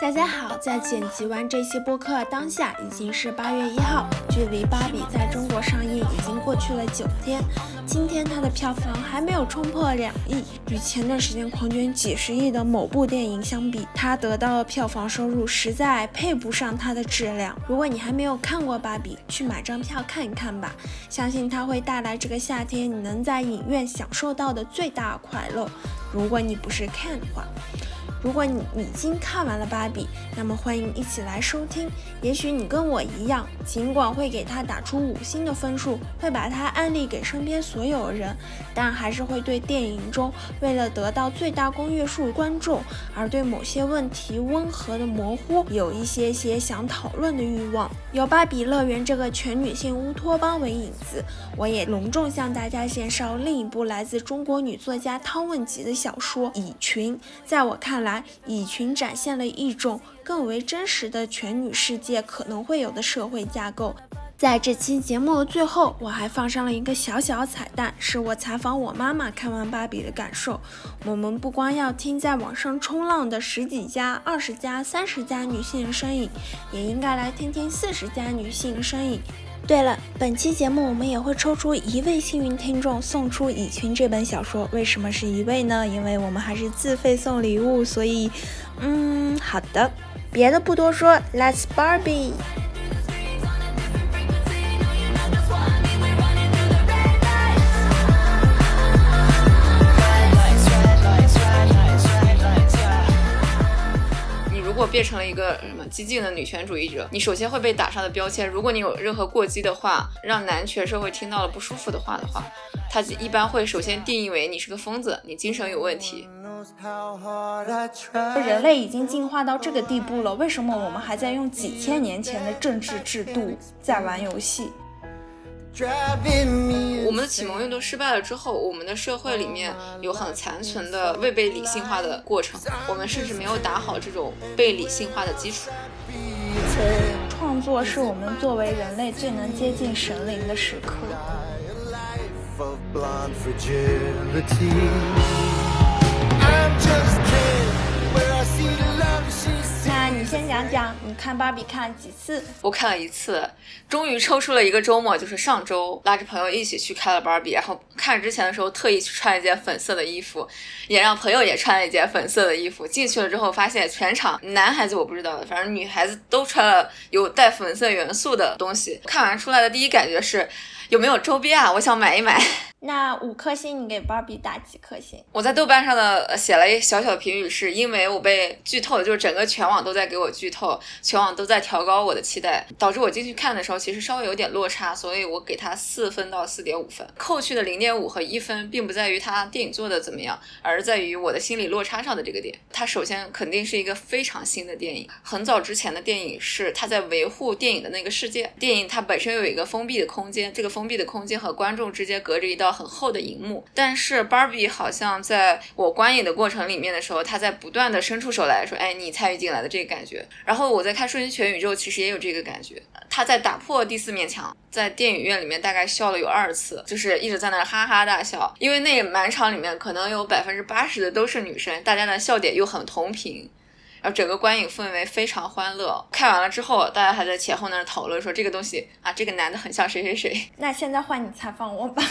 大家好，在剪辑完这期播客当下已经是八月一号，距离《芭比》在中国上映已经过去了九天。今天它的票房还没有冲破两亿，与前段时间狂卷几十亿的某部电影相比，它得到的票房收入实在配不上它的质量。如果你还没有看过《芭比》，去买张票看一看吧，相信它会带来这个夏天你能在影院享受到的最大快乐。如果你不是看的话。如果你已经看完了《芭比》，那么欢迎一起来收听。也许你跟我一样，尽管会给他打出五星的分数，会把它安利给身边所有人，但还是会对电影中为了得到最大公约数观众而对某些问题温和的模糊有一些些想讨论的欲望。有《芭比乐园》这个全女性乌托邦为引子，我也隆重向大家介绍另一部来自中国女作家汤问吉的小说《蚁群》。在我看来，来蚁群展现了一种更为真实的全女世界可能会有的社会架构。在这期节目的最后，我还放上了一个小小彩蛋，是我采访我妈妈看完芭比的感受。我们不光要听在网上冲浪的十几家、二十家、三十家女性的身影，也应该来听听四十家女性的身影。对了，本期节目我们也会抽出一位幸运听众，送出《蚁群》这本小说。为什么是一位呢？因为我们还是自费送礼物，所以，嗯，好的，别的不多说，Let's Barbie。如果变成了一个什么激进的女权主义者，你首先会被打上的标签。如果你有任何过激的话，让男权社会听到了不舒服的话的话，他一般会首先定义为你是个疯子，你精神有问题。人类已经进化到这个地步了，为什么我们还在用几千年前的政治制度在玩游戏？我们的启蒙运动失败了之后，我们的社会里面有很残存的未被理性化的过程，我们甚至没有打好这种被理性化的基础。创作是我们作为人类最能接近神灵的时刻。你先讲讲，你看芭比看了几次？我看了一次，终于抽出了一个周末，就是上周，拉着朋友一起去看了芭比。然后看之前的时候，特意去穿了一件粉色的衣服，也让朋友也穿了一件粉色的衣服。进去了之后，发现全场男孩子我不知道的，反正女孩子都穿了有带粉色元素的东西。看完出来的第一感觉是。有没有周边啊？我想买一买。那五颗星，你给芭比打几颗星？我在豆瓣上的写了一小小的评语，是因为我被剧透，就是整个全网都在给我剧透，全网都在调高我的期待，导致我进去看的时候其实稍微有点落差，所以我给它四分到四点五分。扣去的零点五和一分，并不在于它电影做的怎么样，而在于我的心理落差上的这个点。它首先肯定是一个非常新的电影，很早之前的电影是它在维护电影的那个世界，电影它本身有一个封闭的空间，这个。封闭的空间和观众之间隔着一道很厚的荧幕，但是 Barbie 好像在我观影的过程里面的时候，他在不断的伸出手来说：“哎，你参与进来的这个感觉。”然后我在看《瞬息全宇宙》，其实也有这个感觉。他在打破第四面墙，在电影院里面大概笑了有二次，就是一直在那哈哈大笑，因为那满场里面可能有百分之八十的都是女生，大家的笑点又很同频。然后整个观影氛围非常欢乐。看完了之后，大家还在前后那儿讨论说这个东西啊，这个男的很像谁谁谁。那现在换你采访我吧。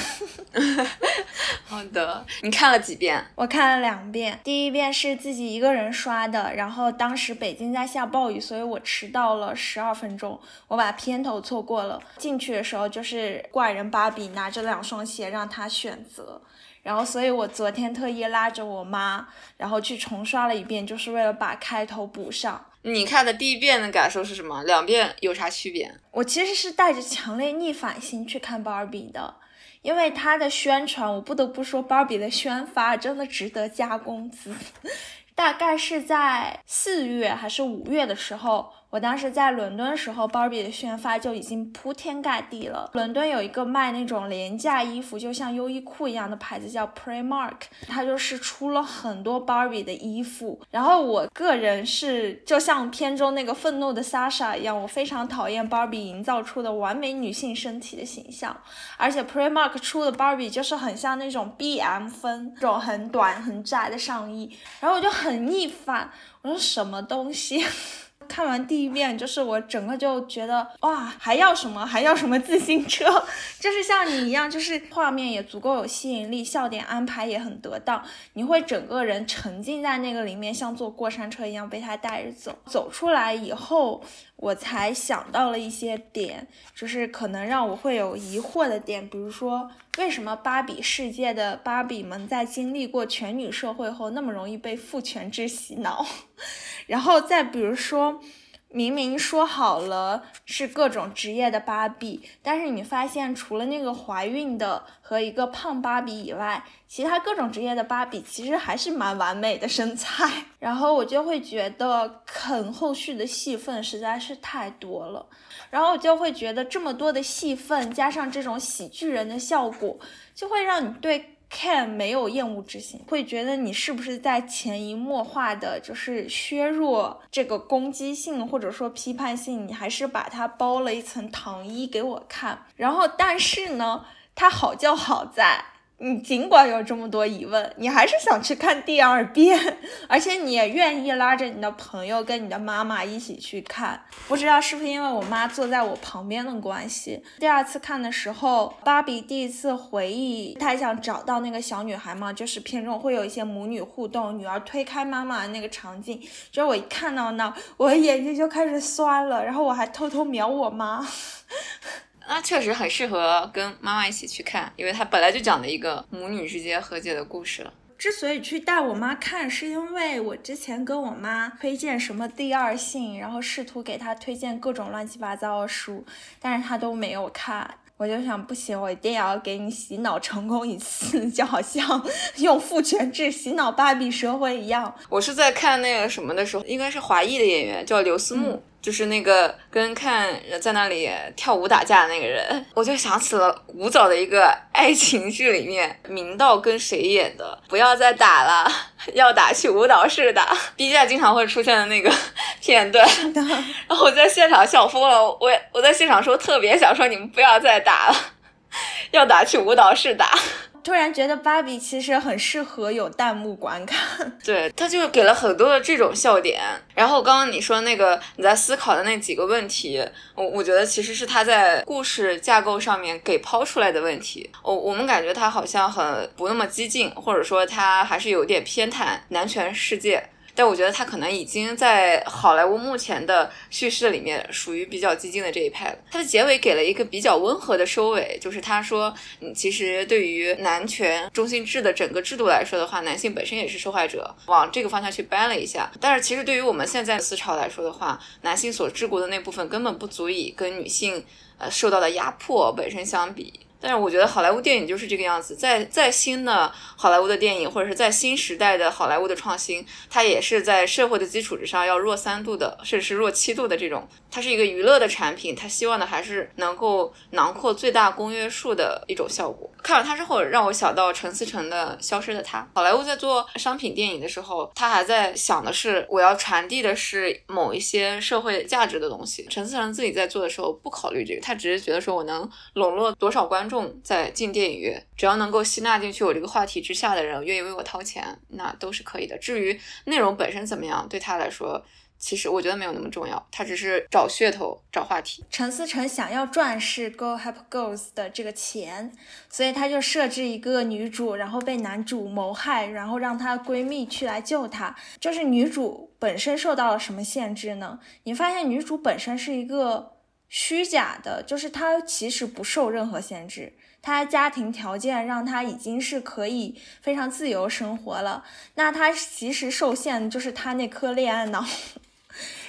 好的，你看了几遍？我看了两遍。第一遍是自己一个人刷的，然后当时北京在下暴雨，所以我迟到了十二分钟，我把片头错过了。进去的时候就是怪人芭比拿着两双鞋让他选择。然后，所以我昨天特意拉着我妈，然后去重刷了一遍，就是为了把开头补上。你看的第一遍的感受是什么？两遍有啥区别？我其实是带着强烈逆反心去看芭比的，因为它的宣传，我不得不说，芭比的宣发真的值得加工资。大概是在四月还是五月的时候。我当时在伦敦时候，芭比的宣发就已经铺天盖地了。伦敦有一个卖那种廉价衣服，就像优衣库一样的牌子叫 Primark，它就是出了很多芭比的衣服。然后我个人是就像片中那个愤怒的 Sasha 一样，我非常讨厌芭比营造出的完美女性身体的形象。而且 Primark 出的芭比就是很像那种 BM 风，这种很短很窄的上衣，然后我就很逆反，我说什么东西？看完第一遍，就是我整个就觉得哇，还要什么？还要什么自行车？就是像你一样，就是画面也足够有吸引力，笑点安排也很得当，你会整个人沉浸在那个里面，像坐过山车一样被他带着走。走出来以后，我才想到了一些点，就是可能让我会有疑惑的点，比如说为什么芭比世界的芭比们在经历过全女社会后，那么容易被父权制洗脑？然后再比如说，明明说好了是各种职业的芭比，但是你发现除了那个怀孕的和一个胖芭比以外，其他各种职业的芭比其实还是蛮完美的身材。然后我就会觉得啃后续的戏份实在是太多了，然后我就会觉得这么多的戏份加上这种喜剧人的效果，就会让你对。Can 没有厌恶之心，会觉得你是不是在潜移默化的，就是削弱这个攻击性或者说批判性，你还是把它包了一层糖衣给我看。然后，但是呢，它好就好在。你尽管有这么多疑问，你还是想去看第二遍，而且你也愿意拉着你的朋友跟你的妈妈一起去看。不知道是不是因为我妈坐在我旁边的关系，第二次看的时候，芭比第一次回忆，她想找到那个小女孩嘛，就是片中会有一些母女互动，女儿推开妈妈的那个场景，就是我一看到那，我眼睛就开始酸了，然后我还偷偷瞄我妈。那确实很适合跟妈妈一起去看，因为它本来就讲的一个母女之间和解的故事了。之所以去带我妈看，是因为我之前跟我妈推荐什么第二性，然后试图给她推荐各种乱七八糟的书，但是她都没有看。我就想，不行，我一定要给你洗脑成功一次，就好像 用父权制洗脑芭比社会一样。我是在看那个什么的时候，应该是华裔的演员，叫刘思慕。就是那个跟看在那里跳舞打架的那个人，我就想起了古早的一个爱情剧里面，明道跟谁演的？不要再打了，要打去舞蹈室打。B 站经常会出现的那个 片段，然后我在现场笑疯了。我我在现场说特别想说你们不要再打了，要打去舞蹈室打。突然觉得芭比其实很适合有弹幕观看，对，他就给了很多的这种笑点。然后刚刚你说那个你在思考的那几个问题，我我觉得其实是他在故事架构上面给抛出来的问题。我我们感觉他好像很不那么激进，或者说他还是有点偏袒男权世界。但我觉得他可能已经在好莱坞目前的叙事里面属于比较激进的这一派了。他的结尾给了一个比较温和的收尾，就是他说，嗯，其实对于男权中心制的整个制度来说的话，男性本身也是受害者，往这个方向去掰了一下。但是其实对于我们现在思潮来说的话，男性所治国的那部分根本不足以跟女性呃受到的压迫本身相比。但是我觉得好莱坞电影就是这个样子，在在新的好莱坞的电影，或者是在新时代的好莱坞的创新，它也是在社会的基础之上要弱三度的，甚至是弱七度的这种。它是一个娱乐的产品，它希望的还是能够囊括最大公约数的一种效果。看完它之后，让我想到陈思诚的《消失的他》。好莱坞在做商品电影的时候，他还在想的是我要传递的是某一些社会价值的东西。陈思诚自己在做的时候不考虑这个，他只是觉得说我能笼络多少观众在进电影院，只要能够吸纳进去我这个话题之下的人愿意为我掏钱，那都是可以的。至于内容本身怎么样，对他来说。其实我觉得没有那么重要，他只是找噱头、找话题。陈思诚想要赚是 Go Help Girls 的这个钱，所以他就设置一个女主，然后被男主谋害，然后让她闺蜜去来救她。就是女主本身受到了什么限制呢？你发现女主本身是一个虚假的，就是他其实不受任何限制，他家庭条件让他已经是可以非常自由生活了。那他其实受限就是他那颗恋爱脑。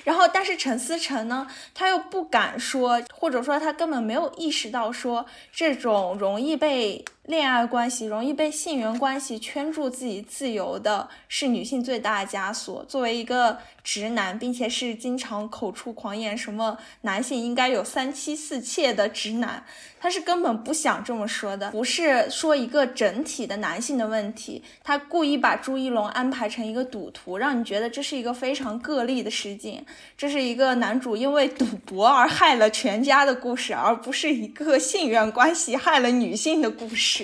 然后，但是陈思诚呢，他又不敢说或者说他根本没有意识到说这种容易被恋爱关系、容易被性缘关系圈住自己自由的是女性最大的枷锁。作为一个直男，并且是经常口出狂言，什么男性应该有三妻四妾的直男，他是根本不想这么说的。不是说一个整体的男性的问题，他故意把朱一龙安排成一个赌徒，让你觉得这是一个非常个例的事件，这是一个男主因为赌博而害了全家的故事，而不是一个性缘关系害了女性的故事。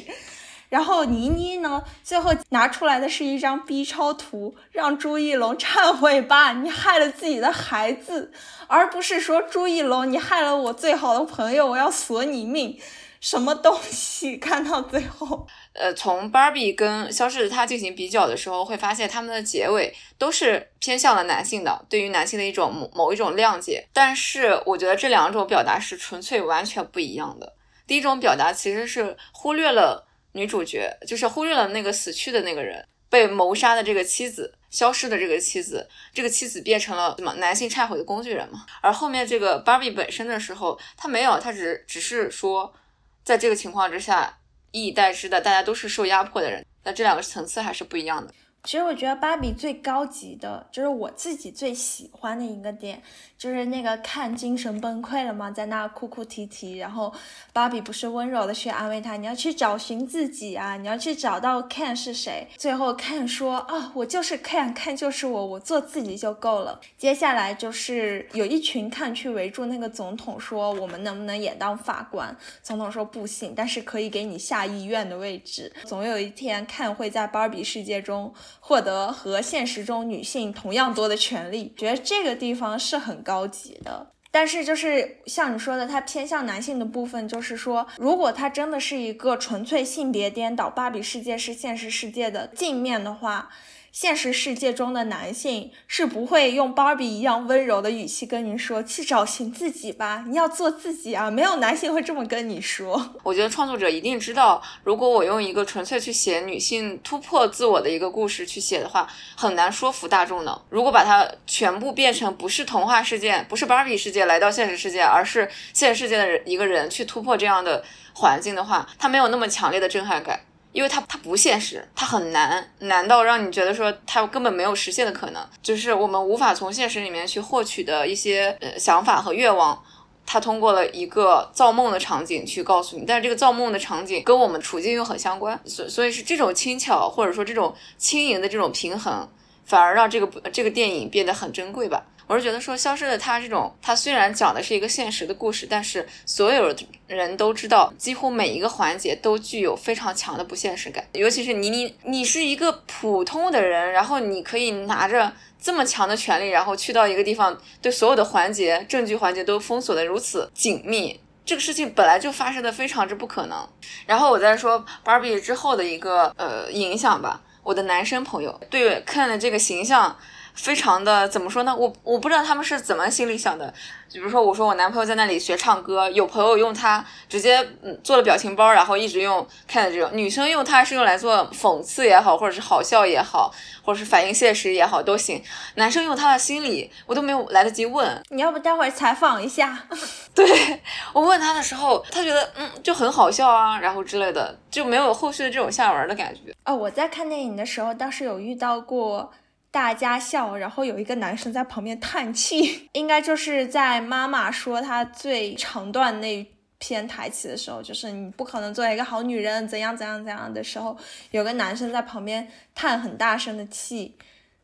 然后倪妮呢，最后拿出来的是一张 B 超图，让朱一龙忏悔吧，你害了自己的孩子，而不是说朱一龙你害了我最好的朋友，我要索你命，什么东西？看到最后，呃，从 Barbie 跟消失的她进行比较的时候，会发现他们的结尾都是偏向了男性的，对于男性的一种某某一种谅解。但是我觉得这两种表达是纯粹完全不一样的。第一种表达其实是忽略了。女主角就是忽略了那个死去的那个人，被谋杀的这个妻子，消失的这个妻子，这个妻子变成了什么男性忏悔的工具人嘛？而后面这个芭比本身的时候，他没有，他只只是说，在这个情况之下，以以代之的大家都是受压迫的人，那这两个层次还是不一样的。其实我觉得芭比最高级的，就是我自己最喜欢的一个点，就是那个看精神崩溃了嘛，在那哭哭啼啼，然后芭比不是温柔的去安慰他，你要去找寻自己啊，你要去找到 Ken 是谁。最后 Ken 说啊，我就是 Ken，Ken 就是我，我做自己就够了。接下来就是有一群看去围住那个总统，说我们能不能也当法官？总统说不行，但是可以给你下议院的位置。总有一天 Ken 会在芭比世界中。获得和现实中女性同样多的权利，觉得这个地方是很高高级的。但是就是像你说的，它偏向男性的部分，就是说，如果它真的是一个纯粹性别颠倒，芭比世界是现实世界的镜面的话。现实世界中的男性是不会用芭比一样温柔的语气跟您说去找寻自己吧，你要做自己啊！没有男性会这么跟你说。我觉得创作者一定知道，如果我用一个纯粹去写女性突破自我的一个故事去写的话，很难说服大众的。如果把它全部变成不是童话世界，不是芭比世界来到现实世界，而是现实世界的人一个人去突破这样的环境的话，它没有那么强烈的震撼感。因为它它不现实，它很难，难到让你觉得说它根本没有实现的可能，就是我们无法从现实里面去获取的一些呃想法和愿望，它通过了一个造梦的场景去告诉你，但是这个造梦的场景跟我们处境又很相关，所所以是这种轻巧或者说这种轻盈的这种平衡，反而让这个这个电影变得很珍贵吧。我是觉得说，消失的他这种，他虽然讲的是一个现实的故事，但是所有人都知道，几乎每一个环节都具有非常强的不现实感。尤其是你，你，你是一个普通的人，然后你可以拿着这么强的权利，然后去到一个地方，对所有的环节、证据环节都封锁的如此紧密，这个事情本来就发生的非常之不可能。然后我再说 Barbie 之后的一个呃影响吧，我的男生朋友对 Ken 的这个形象。非常的怎么说呢？我我不知道他们是怎么心里想的。比如说，我说我男朋友在那里学唱歌，有朋友用它直接嗯做了表情包，然后一直用看的这种。女生用它是用来做讽刺也好，或者是好笑也好，或者是反映现实也好都行。男生用他的心理，我都没有来得及问。你要不待会儿采访一下？对我问他的时候，他觉得嗯就很好笑啊，然后之类的，就没有后续的这种下文的感觉。哦，我在看电影的时候倒是有遇到过。大家笑，然后有一个男生在旁边叹气，应该就是在妈妈说她最长段那篇台词的时候，就是你不可能做一个好女人，怎样怎样怎样的时候，有个男生在旁边叹很大声的气，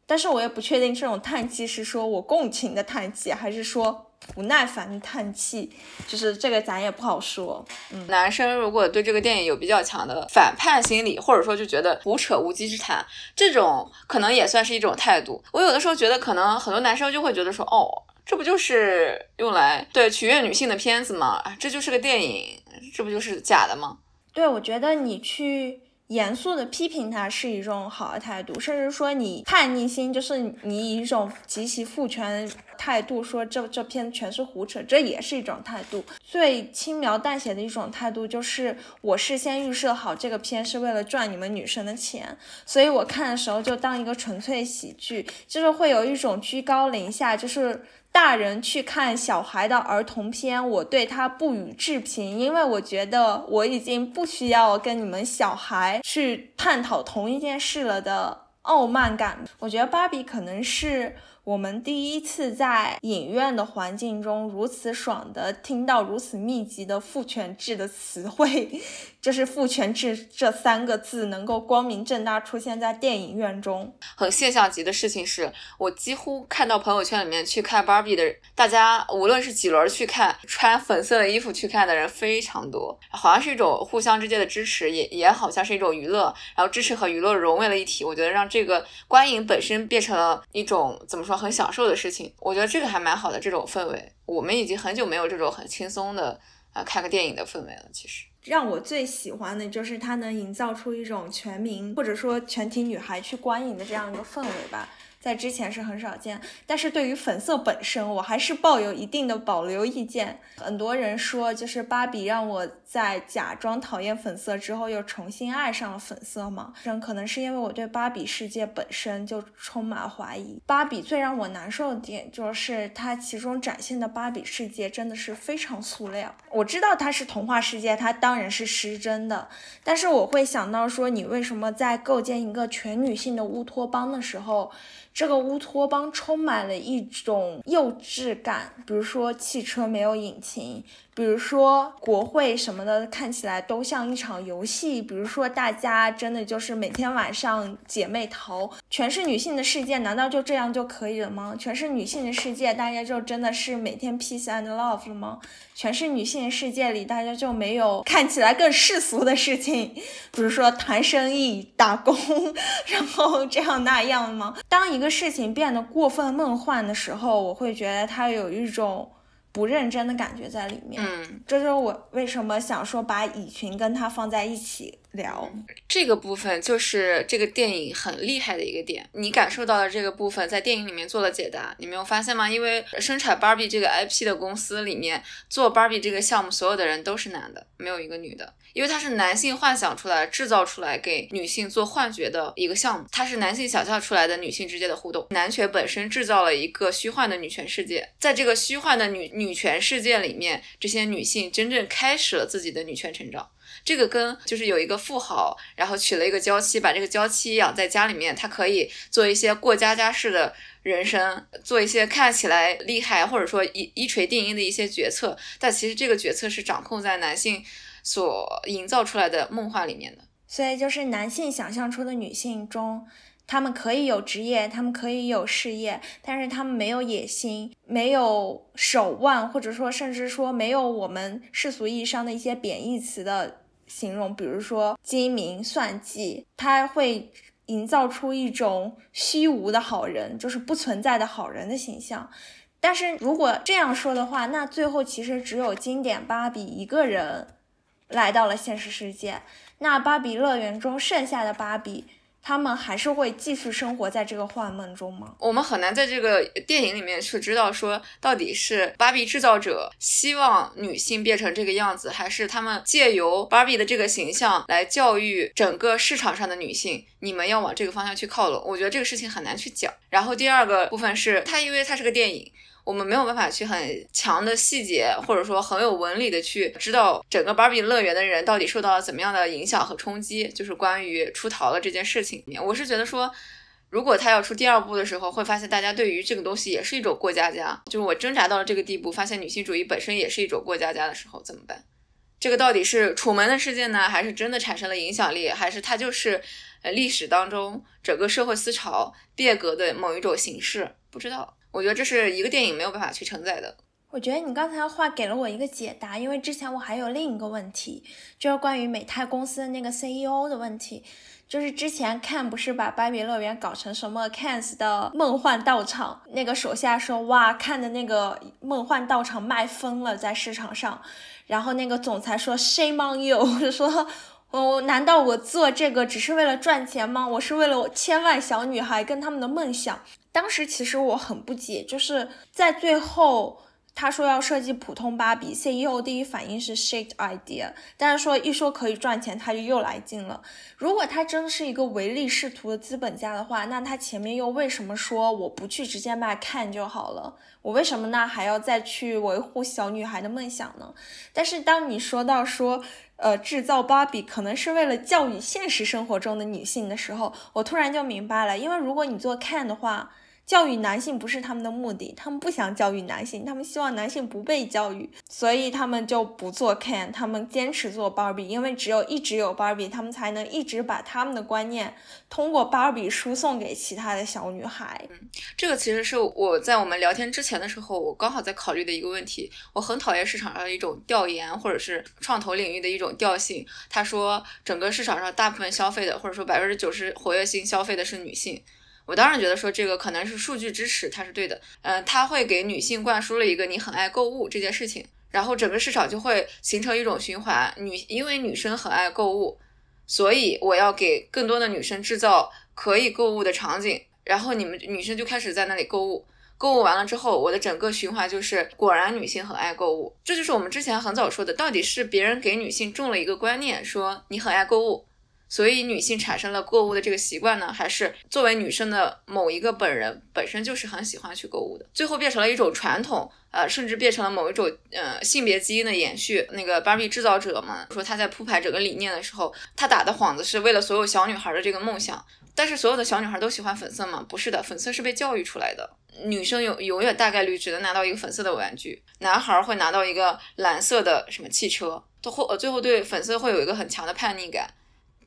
但是我也不确定这种叹气是说我共情的叹气，还是说。不耐烦的叹气，就是这个咱也不好说。嗯，男生如果对这个电影有比较强的反叛心理，或者说就觉得胡扯无稽之谈，这种可能也算是一种态度。我有的时候觉得，可能很多男生就会觉得说，哦，这不就是用来对取悦女性的片子吗？这就是个电影，这不就是假的吗？对，我觉得你去。严肃的批评他是一种好的态度，甚至说你叛逆心，就是你以一种极其父权态度说这这篇全是胡扯，这也是一种态度。最轻描淡写的一种态度就是我事先预设好这个片是为了赚你们女生的钱，所以我看的时候就当一个纯粹喜剧，就是会有一种居高临下，就是。大人去看小孩的儿童片，我对他不予置评，因为我觉得我已经不需要跟你们小孩去探讨同一件事了的傲慢感。我觉得芭比可能是。我们第一次在影院的环境中如此爽的听到如此密集的父权制的词汇，就是父权制这三个字能够光明正大出现在电影院中。很现象级的事情是我几乎看到朋友圈里面去看芭比的大家无论是几轮去看，穿粉色的衣服去看的人非常多，好像是一种互相之间的支持，也也好像是一种娱乐，然后支持和娱乐融为了一体。我觉得让这个观影本身变成了一种怎么说？很享受的事情，我觉得这个还蛮好的。这种氛围，我们已经很久没有这种很轻松的啊看个电影的氛围了。其实，让我最喜欢的就是它能营造出一种全民或者说全体女孩去观影的这样一个氛围吧。在之前是很少见，但是对于粉色本身，我还是抱有一定的保留意见。很多人说，就是芭比让我在假装讨厌粉色之后，又重新爱上了粉色吗？可能是因为我对芭比世界本身就充满怀疑。芭比最让我难受的点，就是它其中展现的芭比世界真的是非常塑料。我知道它是童话世界，它当然是失真的，但是我会想到说，你为什么在构建一个全女性的乌托邦的时候？这个乌托邦充满了一种幼稚感，比如说汽车没有引擎。比如说国会什么的，看起来都像一场游戏。比如说大家真的就是每天晚上姐妹淘，全是女性的世界，难道就这样就可以了吗？全是女性的世界，大家就真的是每天 peace and love 了吗？全是女性的世界里，大家就没有看起来更世俗的事情，比如说谈生意、打工，然后这样那样吗？当一个事情变得过分梦幻的时候，我会觉得它有一种。不认真的感觉在里面，嗯，这就是我为什么想说把蚁群跟他放在一起。聊这个部分就是这个电影很厉害的一个点，你感受到的这个部分在电影里面做了解答，你没有发现吗？因为生产 Barbie 这个 IP 的公司里面做 Barbie 这个项目，所有的人都是男的，没有一个女的，因为它是男性幻想出来、制造出来给女性做幻觉的一个项目，它是男性想象出来的女性之间的互动，男权本身制造了一个虚幻的女权世界，在这个虚幻的女女权世界里面，这些女性真正开始了自己的女权成长。这个跟就是有一个富豪，然后娶了一个娇妻，把这个娇妻养在家里面，他可以做一些过家家式的人生，做一些看起来厉害或者说一一锤定音的一些决策，但其实这个决策是掌控在男性所营造出来的梦幻里面的。所以就是男性想象出的女性中，他们可以有职业，他们可以有事业，但是他们没有野心，没有手腕，或者说甚至说没有我们世俗意义上的一些贬义词的。形容，比如说精明算计，他会营造出一种虚无的好人，就是不存在的好人的形象。但是如果这样说的话，那最后其实只有经典芭比一个人来到了现实世界。那芭比乐园中剩下的芭比。他们还是会继续生活在这个幻梦中吗？我们很难在这个电影里面去知道，说到底是芭比制造者希望女性变成这个样子，还是他们借由芭比的这个形象来教育整个市场上的女性，你们要往这个方向去靠拢。我觉得这个事情很难去讲。然后第二个部分是，它因为它是个电影。我们没有办法去很强的细节，或者说很有纹理的去知道整个芭比乐园的人到底受到了怎么样的影响和冲击，就是关于出逃了这件事情里面。我是觉得说，如果他要出第二部的时候，会发现大家对于这个东西也是一种过家家，就是我挣扎到了这个地步，发现女性主义本身也是一种过家家的时候怎么办？这个到底是楚门的事件呢，还是真的产生了影响力，还是它就是呃历史当中整个社会思潮变革的某一种形式？不知道。我觉得这是一个电影没有办法去承载的。我觉得你刚才的话给了我一个解答，因为之前我还有另一个问题，就是关于美泰公司的那个 CEO 的问题。就是之前 Ken 不是把芭比乐园搞成什么 Ken's 的梦幻道场，那个手下说哇，看的那个梦幻道场卖疯了在市场上，然后那个总裁说 Shame on you，说哦，难道我做这个只是为了赚钱吗？我是为了我千万小女孩跟他们的梦想。当时其实我很不解，就是在最后。他说要设计普通芭比，CEO 第一反应是 shit idea，但是说一说可以赚钱，他就又来劲了。如果他真的是一个唯利是图的资本家的话，那他前面又为什么说我不去直接卖看就好了？我为什么呢还要再去维护小女孩的梦想呢？但是当你说到说，呃，制造芭比可能是为了教育现实生活中的女性的时候，我突然就明白了，因为如果你做看的话。教育男性不是他们的目的，他们不想教育男性，他们希望男性不被教育，所以他们就不做 Ken，他们坚持做 Barbie，因为只有一直有 Barbie，他们才能一直把他们的观念通过 Barbie 输送给其他的小女孩。嗯，这个其实是我在我们聊天之前的时候，我刚好在考虑的一个问题。我很讨厌市场上的一种调研，或者是创投领域的一种调性。他说，整个市场上大部分消费的，或者说百分之九十活跃性消费的是女性。我当然觉得说这个可能是数据支持，它是对的。嗯，它会给女性灌输了一个你很爱购物这件事情，然后整个市场就会形成一种循环。女因为女生很爱购物，所以我要给更多的女生制造可以购物的场景，然后你们女生就开始在那里购物。购物完了之后，我的整个循环就是果然女性很爱购物。这就是我们之前很早说的，到底是别人给女性种了一个观念，说你很爱购物。所以女性产生了购物的这个习惯呢，还是作为女生的某一个本人本身就是很喜欢去购物的，最后变成了一种传统，呃，甚至变成了某一种呃性别基因的延续。那个芭比制造者嘛，说他在铺排整个理念的时候，他打的幌子是为了所有小女孩的这个梦想。但是所有的小女孩都喜欢粉色吗？不是的，粉色是被教育出来的。女生永永远大概率只能拿到一个粉色的玩具，男孩会拿到一个蓝色的什么汽车，都会最后对粉色会有一个很强的叛逆感。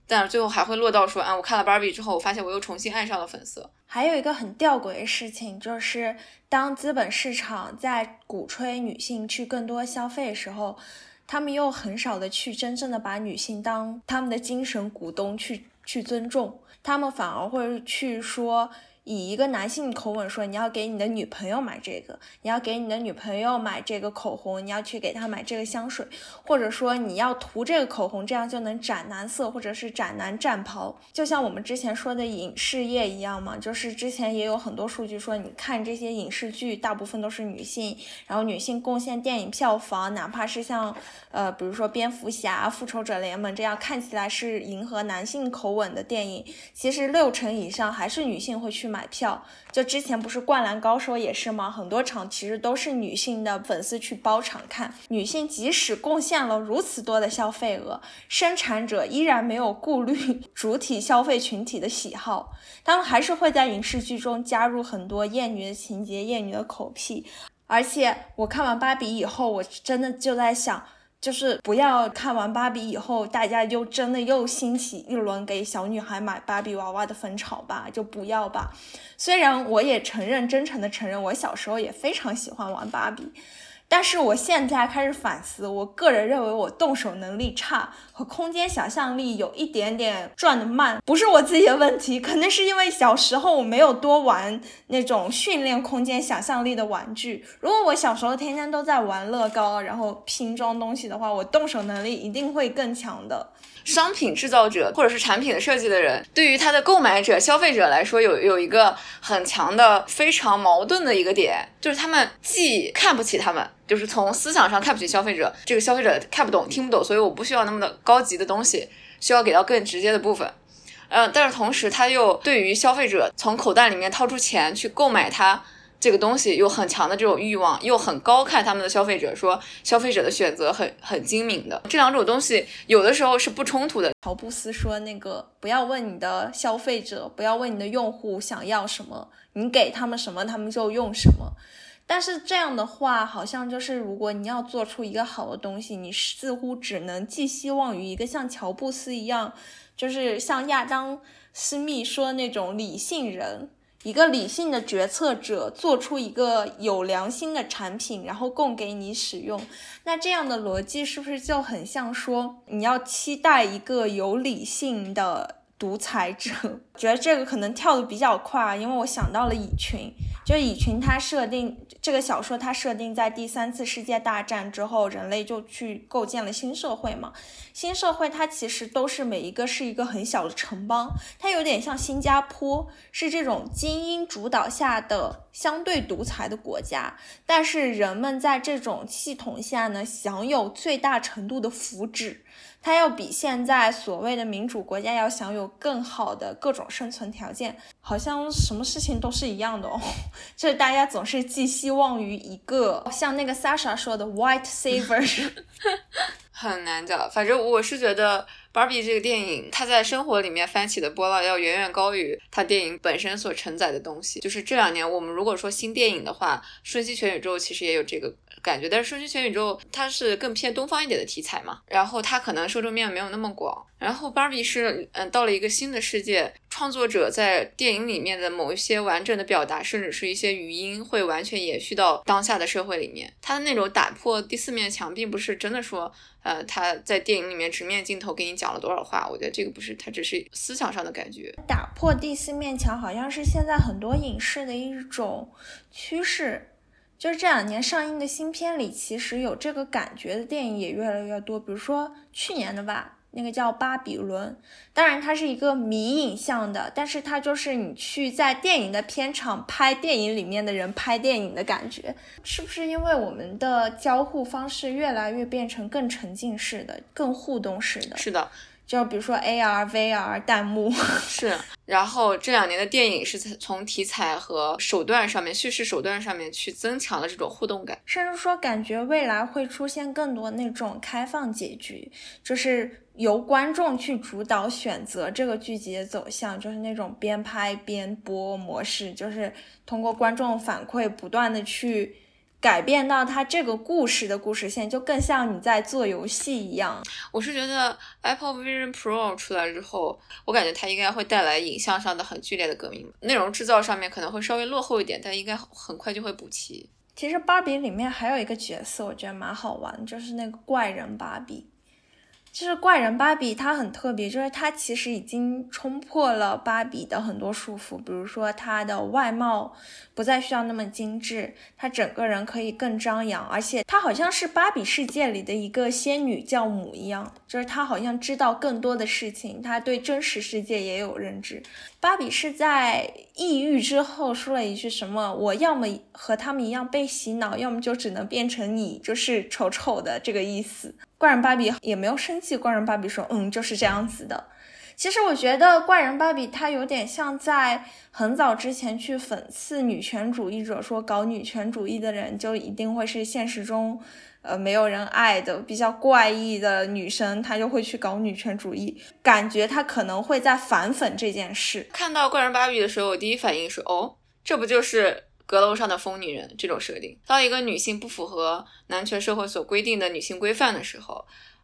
但是最后还会落到说，啊，我看了芭比之后，我发现我又重新爱上了粉色。还有一个很吊诡的事情，就是当资本市场在鼓吹女性去更多消费的时候，他们又很少的去真正的把女性当他们的精神股东去去尊重，他们反而会去说。以一个男性口吻说，你要给你的女朋友买这个，你要给你的女朋友买这个口红，你要去给她买这个香水，或者说你要涂这个口红，这样就能斩男色，或者是斩男战袍。就像我们之前说的影视业一样嘛，就是之前也有很多数据说，你看这些影视剧，大部分都是女性，然后女性贡献电影票房，哪怕是像呃，比如说蝙蝠侠、复仇者联盟这样看起来是迎合男性口吻的电影，其实六成以上还是女性会去。买票，就之前不是《灌篮高手》也是吗？很多场其实都是女性的粉丝去包场看。女性即使贡献了如此多的消费额，生产者依然没有顾虑 主体消费群体的喜好，他们还是会在影视剧中加入很多厌女的情节、厌女的口癖。而且我看完芭比以后，我真的就在想。就是不要看完芭比以后，大家就真的又兴起一轮给小女孩买芭比娃娃的风潮吧，就不要吧。虽然我也承认，真诚的承认，我小时候也非常喜欢玩芭比。但是我现在开始反思，我个人认为我动手能力差和空间想象力有一点点转的慢，不是我自己的问题，可能是因为小时候我没有多玩那种训练空间想象力的玩具。如果我小时候天天都在玩乐高，然后拼装东西的话，我动手能力一定会更强的。商品制造者或者是产品的设计的人，对于他的购买者、消费者来说，有有一个很强的、非常矛盾的一个点，就是他们既看不起他们，就是从思想上看不起消费者，这个消费者看不懂、听不懂，所以我不需要那么的高级的东西，需要给到更直接的部分。嗯，但是同时他又对于消费者从口袋里面掏出钱去购买它。这个东西有很强的这种欲望，又很高看他们的消费者，说消费者的选择很很精明的，这两种东西有的时候是不冲突的。乔布斯说：“那个不要问你的消费者，不要问你的用户想要什么，你给他们什么，他们就用什么。”但是这样的话，好像就是如果你要做出一个好的东西，你似乎只能寄希望于一个像乔布斯一样，就是像亚当斯密说的那种理性人。一个理性的决策者做出一个有良心的产品，然后供给你使用，那这样的逻辑是不是就很像说你要期待一个有理性的？独裁者，觉得这个可能跳的比较快，因为我想到了蚁群，就蚁群它设定这个小说，它设定在第三次世界大战之后，人类就去构建了新社会嘛。新社会它其实都是每一个是一个很小的城邦，它有点像新加坡，是这种精英主导下的相对独裁的国家，但是人们在这种系统下呢，享有最大程度的福祉。它要比现在所谓的民主国家要享有更好的各种生存条件，好像什么事情都是一样的哦。就是大家总是寄希望于一个，像那个 Sasha 说的 White Savior，很难讲。反正我是觉得。Barbie 这个电影，它在生活里面翻起的波浪要远远高于它电影本身所承载的东西。就是这两年，我们如果说新电影的话，《瞬息全宇宙》其实也有这个感觉，但是《瞬息全宇宙》它是更偏东方一点的题材嘛，然后它可能受众面没有那么广。然后芭比是，嗯，到了一个新的世界，创作者在电影里面的某一些完整的表达，甚至是一些语音，会完全延续到当下的社会里面。他的那种打破第四面墙，并不是真的说，呃，他在电影里面直面镜头给你讲了多少话。我觉得这个不是，他只是思想上的感觉。打破第四面墙，好像是现在很多影视的一种趋势，就是这两年上映的新片里，其实有这个感觉的电影也越来越多。比如说去年的吧。那个叫《巴比伦》，当然它是一个迷影像的，但是它就是你去在电影的片场拍电影里面的人拍电影的感觉，是不是因为我们的交互方式越来越变成更沉浸式的、更互动式的？是的。就比如说 AR、VR 弹幕是，然后这两年的电影是从题材和手段上面、叙事手段上面去增强了这种互动感，甚至说感觉未来会出现更多那种开放结局，就是由观众去主导选择这个剧集的走向，就是那种边拍边播模式，就是通过观众反馈不断的去。改变到它这个故事的故事线，就更像你在做游戏一样。我是觉得 Apple Vision Pro 出来之后，我感觉它应该会带来影像上的很剧烈的革命。内容制造上面可能会稍微落后一点，但应该很快就会补齐。其实芭比里面还有一个角色，我觉得蛮好玩，就是那个怪人芭比。就是怪人芭比，它很特别，就是它其实已经冲破了芭比的很多束缚，比如说她的外貌不再需要那么精致，她整个人可以更张扬，而且她好像是芭比世界里的一个仙女教母一样，就是她好像知道更多的事情，她对真实世界也有认知。芭比是在抑郁之后说了一句什么：“我要么和他们一样被洗脑，要么就只能变成你，就是丑丑的这个意思。”怪人芭比也没有生气，怪人芭比说：“嗯，就是这样子的。”其实我觉得怪人芭比她有点像在很早之前去讽刺女权主义者，说搞女权主义的人就一定会是现实中，呃，没有人爱的比较怪异的女生，她就会去搞女权主义，感觉她可能会在反讽这件事。看到怪人芭比的时候，我第一反应是：哦，这不就是？阁楼上的疯女人这种设定，当一个女性不符合男权社会所规定的女性规范的时候，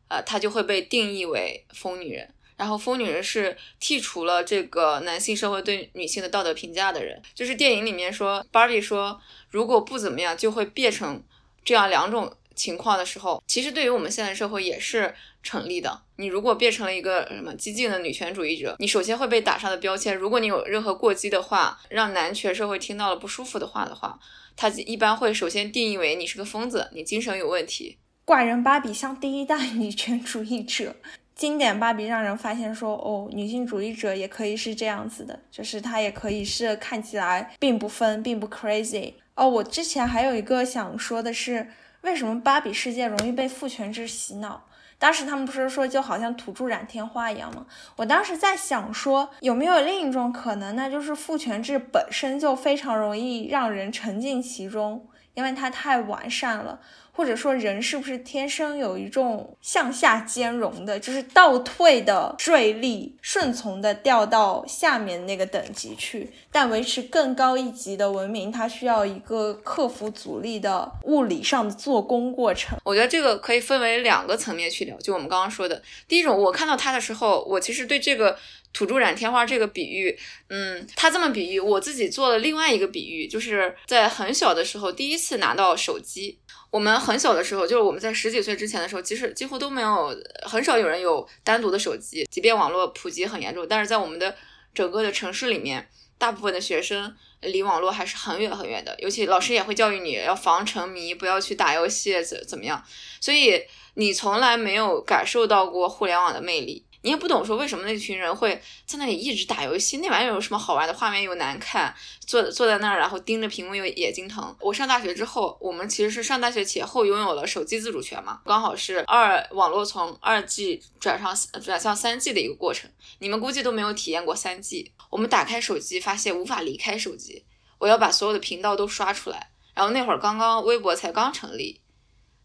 呃，她就会被定义为疯女人。然后疯女人是剔除了这个男性社会对女性的道德评价的人。就是电影里面说芭比说，如果不怎么样，就会变成这样两种。情况的时候，其实对于我们现在社会也是成立的。你如果变成了一个什么激进的女权主义者，你首先会被打上的标签。如果你有任何过激的话，让男权社会听到了不舒服的话的话，他一般会首先定义为你是个疯子，你精神有问题。怪人芭比像第一代女权主义者，经典芭比让人发现说，哦，女性主义者也可以是这样子的，就是她也可以是看起来并不疯，并不 crazy。哦，我之前还有一个想说的是。为什么芭比世界容易被父权制洗脑？当时他们不是说就好像土著染天花一样吗？我当时在想说，有没有另一种可能那？就是父权制本身就非常容易让人沉浸其中，因为它太完善了。或者说，人是不是天生有一种向下兼容的，就是倒退的坠力，顺从的掉到下面那个等级去？但维持更高一级的文明，它需要一个克服阻力的物理上的做工过程。我觉得这个可以分为两个层面去聊。就我们刚刚说的，第一种，我看到它的时候，我其实对这个土著染天花这个比喻，嗯，他这么比喻，我自己做了另外一个比喻，就是在很小的时候第一次拿到手机。我们很小的时候，就是我们在十几岁之前的时候，其实几乎都没有，很少有人有单独的手机。即便网络普及很严重，但是在我们的整个的城市里面，大部分的学生离网络还是很远很远的。尤其老师也会教育你要防沉迷，不要去打游戏怎怎么样。所以你从来没有感受到过互联网的魅力。你也不懂说为什么那群人会在那里一直打游戏，那玩意儿有什么好玩的？画面又难看，坐坐在那儿，然后盯着屏幕又眼睛疼。我上大学之后，我们其实是上大学前后拥有了手机自主权嘛，刚好是二网络从二 G 转上转向三 G 的一个过程。你们估计都没有体验过三 G。我们打开手机，发现无法离开手机，我要把所有的频道都刷出来。然后那会儿刚刚微博才刚成立，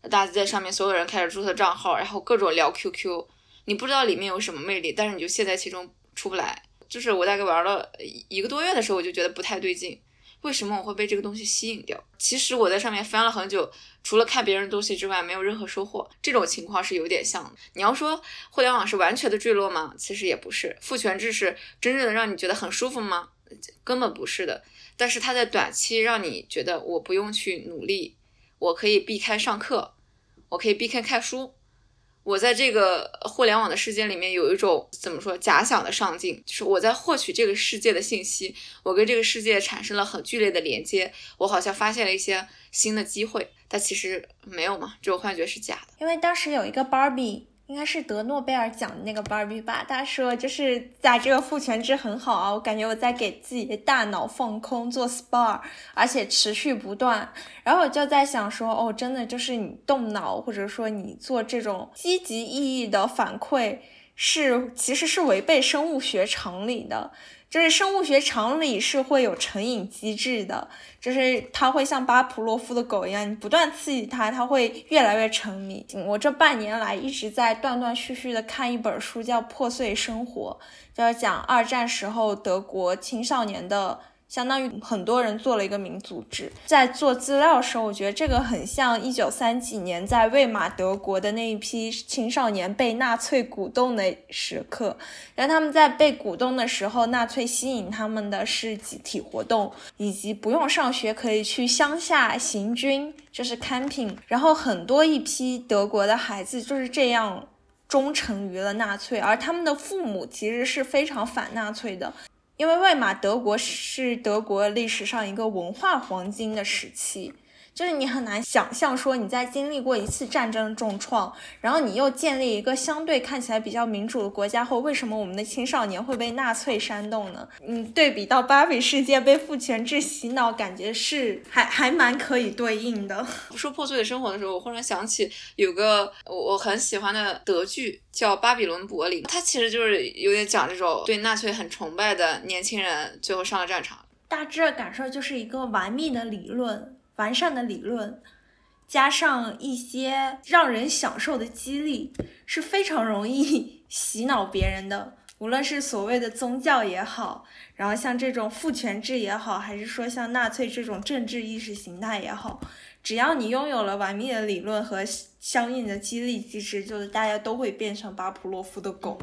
大家在上面所有人开始注册账号，然后各种聊 QQ。你不知道里面有什么魅力，但是你就陷在其中出不来。就是我大概玩了一个多月的时候，我就觉得不太对劲，为什么我会被这个东西吸引掉？其实我在上面翻了很久，除了看别人东西之外，没有任何收获。这种情况是有点像的。你要说互联网是完全的坠落吗？其实也不是。父权制是真正的让你觉得很舒服吗？根本不是的。但是它在短期让你觉得我不用去努力，我可以避开上课，我可以避开看书。我在这个互联网的世界里面有一种怎么说假想的上进，就是我在获取这个世界的信息，我跟这个世界产生了很剧烈的连接，我好像发现了一些新的机会，但其实没有嘛，这种幻觉是假的。因为当时有一个 Barbie。应该是得诺贝尔奖的那个 Barbie 吧？他说就是在这个父权制很好啊，我感觉我在给自己的大脑放空做 SPA，而且持续不断。然后我就在想说，哦，真的就是你动脑，或者说你做这种积极意义的反馈，是其实是违背生物学常理的。就是生物学常理是会有成瘾机制的，就是它会像巴甫洛夫的狗一样，你不断刺激它，它会越来越沉迷。我这半年来一直在断断续续的看一本书，叫《破碎生活》，就是讲二战时候德国青少年的。相当于很多人做了一个民族志，在做资料的时候，我觉得这个很像一九三几年在魏玛德国的那一批青少年被纳粹鼓动的时刻。然后他们在被鼓动的时候，纳粹吸引他们的是集体活动，以及不用上学可以去乡下行军，就是 camping。然后很多一批德国的孩子就是这样忠诚于了纳粹，而他们的父母其实是非常反纳粹的。因为魏玛德国是德国历史上一个文化黄金的时期。就是你很难想象说你在经历过一次战争的重创，然后你又建立一个相对看起来比较民主的国家后，为什么我们的青少年会被纳粹煽动呢？嗯，对比到芭比世界被父权制洗脑，感觉是还还蛮可以对应的。说破碎的生活的时候，我忽然想起有个我我很喜欢的德剧叫《巴比伦柏林》，它其实就是有点讲这种对纳粹很崇拜的年轻人最后上了战场。大致的感受就是一个完密的理论。完善的理论，加上一些让人享受的激励，是非常容易 洗脑别人的。无论是所谓的宗教也好，然后像这种父权制也好，还是说像纳粹这种政治意识形态也好，只要你拥有了完密的理论和相应的激励机制，就是大家都会变成巴甫洛夫的狗。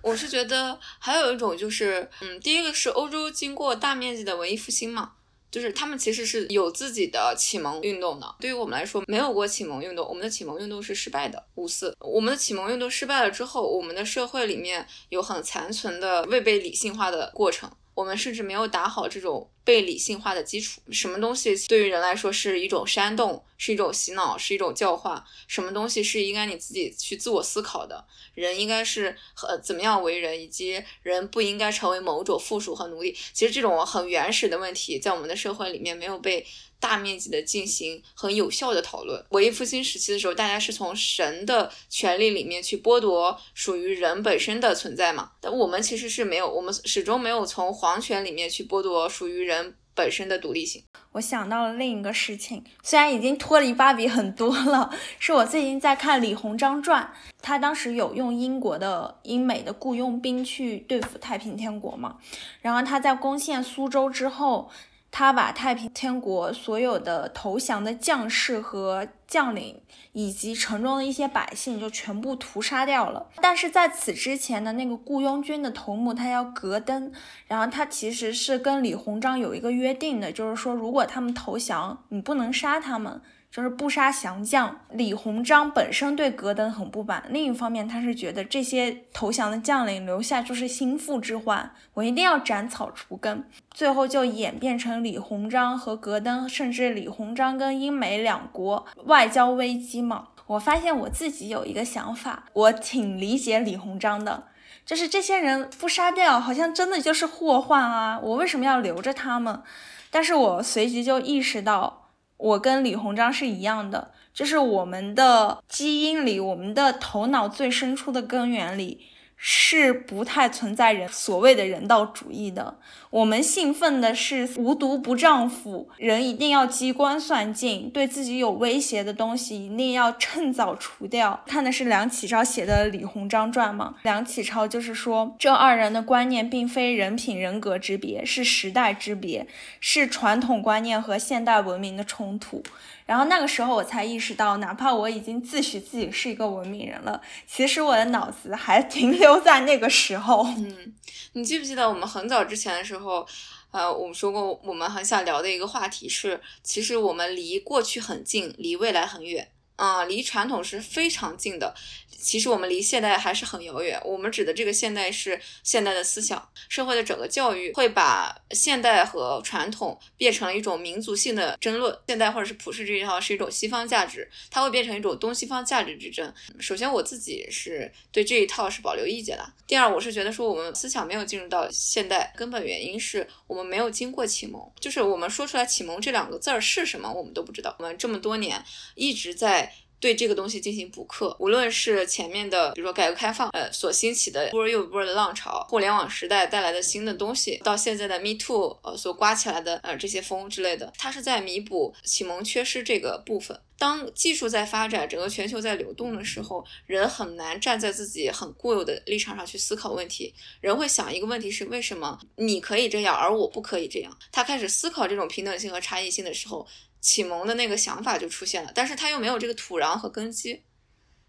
我是觉得还有一种就是，嗯，第一个是欧洲经过大面积的文艺复兴嘛。就是他们其实是有自己的启蒙运动的，对于我们来说没有过启蒙运动，我们的启蒙运动是失败的。五四，我们的启蒙运动失败了之后，我们的社会里面有很残存的未被理性化的过程。我们甚至没有打好这种被理性化的基础。什么东西对于人来说是一种煽动，是一种洗脑，是一种教化？什么东西是应该你自己去自我思考的？人应该是和怎么样为人，以及人不应该成为某种附属和奴隶。其实这种很原始的问题，在我们的社会里面没有被。大面积的进行很有效的讨论。文艺复兴时期的时候，大家是从神的权利里面去剥夺属于人本身的存在嘛？但我们其实是没有，我们始终没有从皇权里面去剥夺属于人本身的独立性。我想到了另一个事情，虽然已经脱离芭比很多了，是我最近在看《李鸿章传》，他当时有用英国的英美的雇佣兵去对付太平天国嘛？然后他在攻陷苏州之后。他把太平天国所有的投降的将士和将领，以及城中的一些百姓，就全部屠杀掉了。但是在此之前呢那个雇佣军的头目，他叫格登，然后他其实是跟李鸿章有一个约定的，就是说如果他们投降，你不能杀他们。就是不杀降将，李鸿章本身对戈登很不满，另一方面他是觉得这些投降的将领留下就是心腹之患，我一定要斩草除根。最后就演变成李鸿章和戈登，甚至李鸿章跟英美两国外交危机嘛。我发现我自己有一个想法，我挺理解李鸿章的。就是这些人不杀掉，好像真的就是祸患啊！我为什么要留着他们？但是我随即就意识到，我跟李鸿章是一样的，就是我们的基因里，我们的头脑最深处的根源里。是不太存在人所谓的人道主义的。我们兴奋的是无毒不丈夫，人一定要机关算尽，对自己有威胁的东西一定要趁早除掉。看的是梁启超写的《李鸿章传》吗？梁启超就是说，这二人的观念并非人品人格之别，是时代之别，是传统观念和现代文明的冲突。然后那个时候我才意识到，哪怕我已经自诩自己是一个文明人了，其实我的脑子还停留在那个时候。嗯，你记不记得我们很早之前的时候，呃，我们说过我们很想聊的一个话题是，其实我们离过去很近，离未来很远。嗯，离传统是非常近的。其实我们离现代还是很遥远。我们指的这个现代是现代的思想社会的整个教育，会把现代和传统变成了一种民族性的争论。现代或者是普世这一套是一种西方价值，它会变成一种东西方价值之争。首先，我自己是对这一套是保留意见的。第二，我是觉得说我们思想没有进入到现代，根本原因是我们没有经过启蒙。就是我们说出来“启蒙”这两个字儿是什么，我们都不知道。我们这么多年一直在。对这个东西进行补课，无论是前面的，比如说改革开放，呃，所兴起的一波又一波的浪潮，互联网时代带来的新的东西，到现在的 Me Too，呃，所刮起来的呃这些风之类的，它是在弥补启蒙缺失这个部分。当技术在发展，整个全球在流动的时候，人很难站在自己很固有的立场上去思考问题。人会想一个问题是为什么你可以这样，而我不可以这样？他开始思考这种平等性和差异性的时候。启蒙的那个想法就出现了，但是他又没有这个土壤和根基，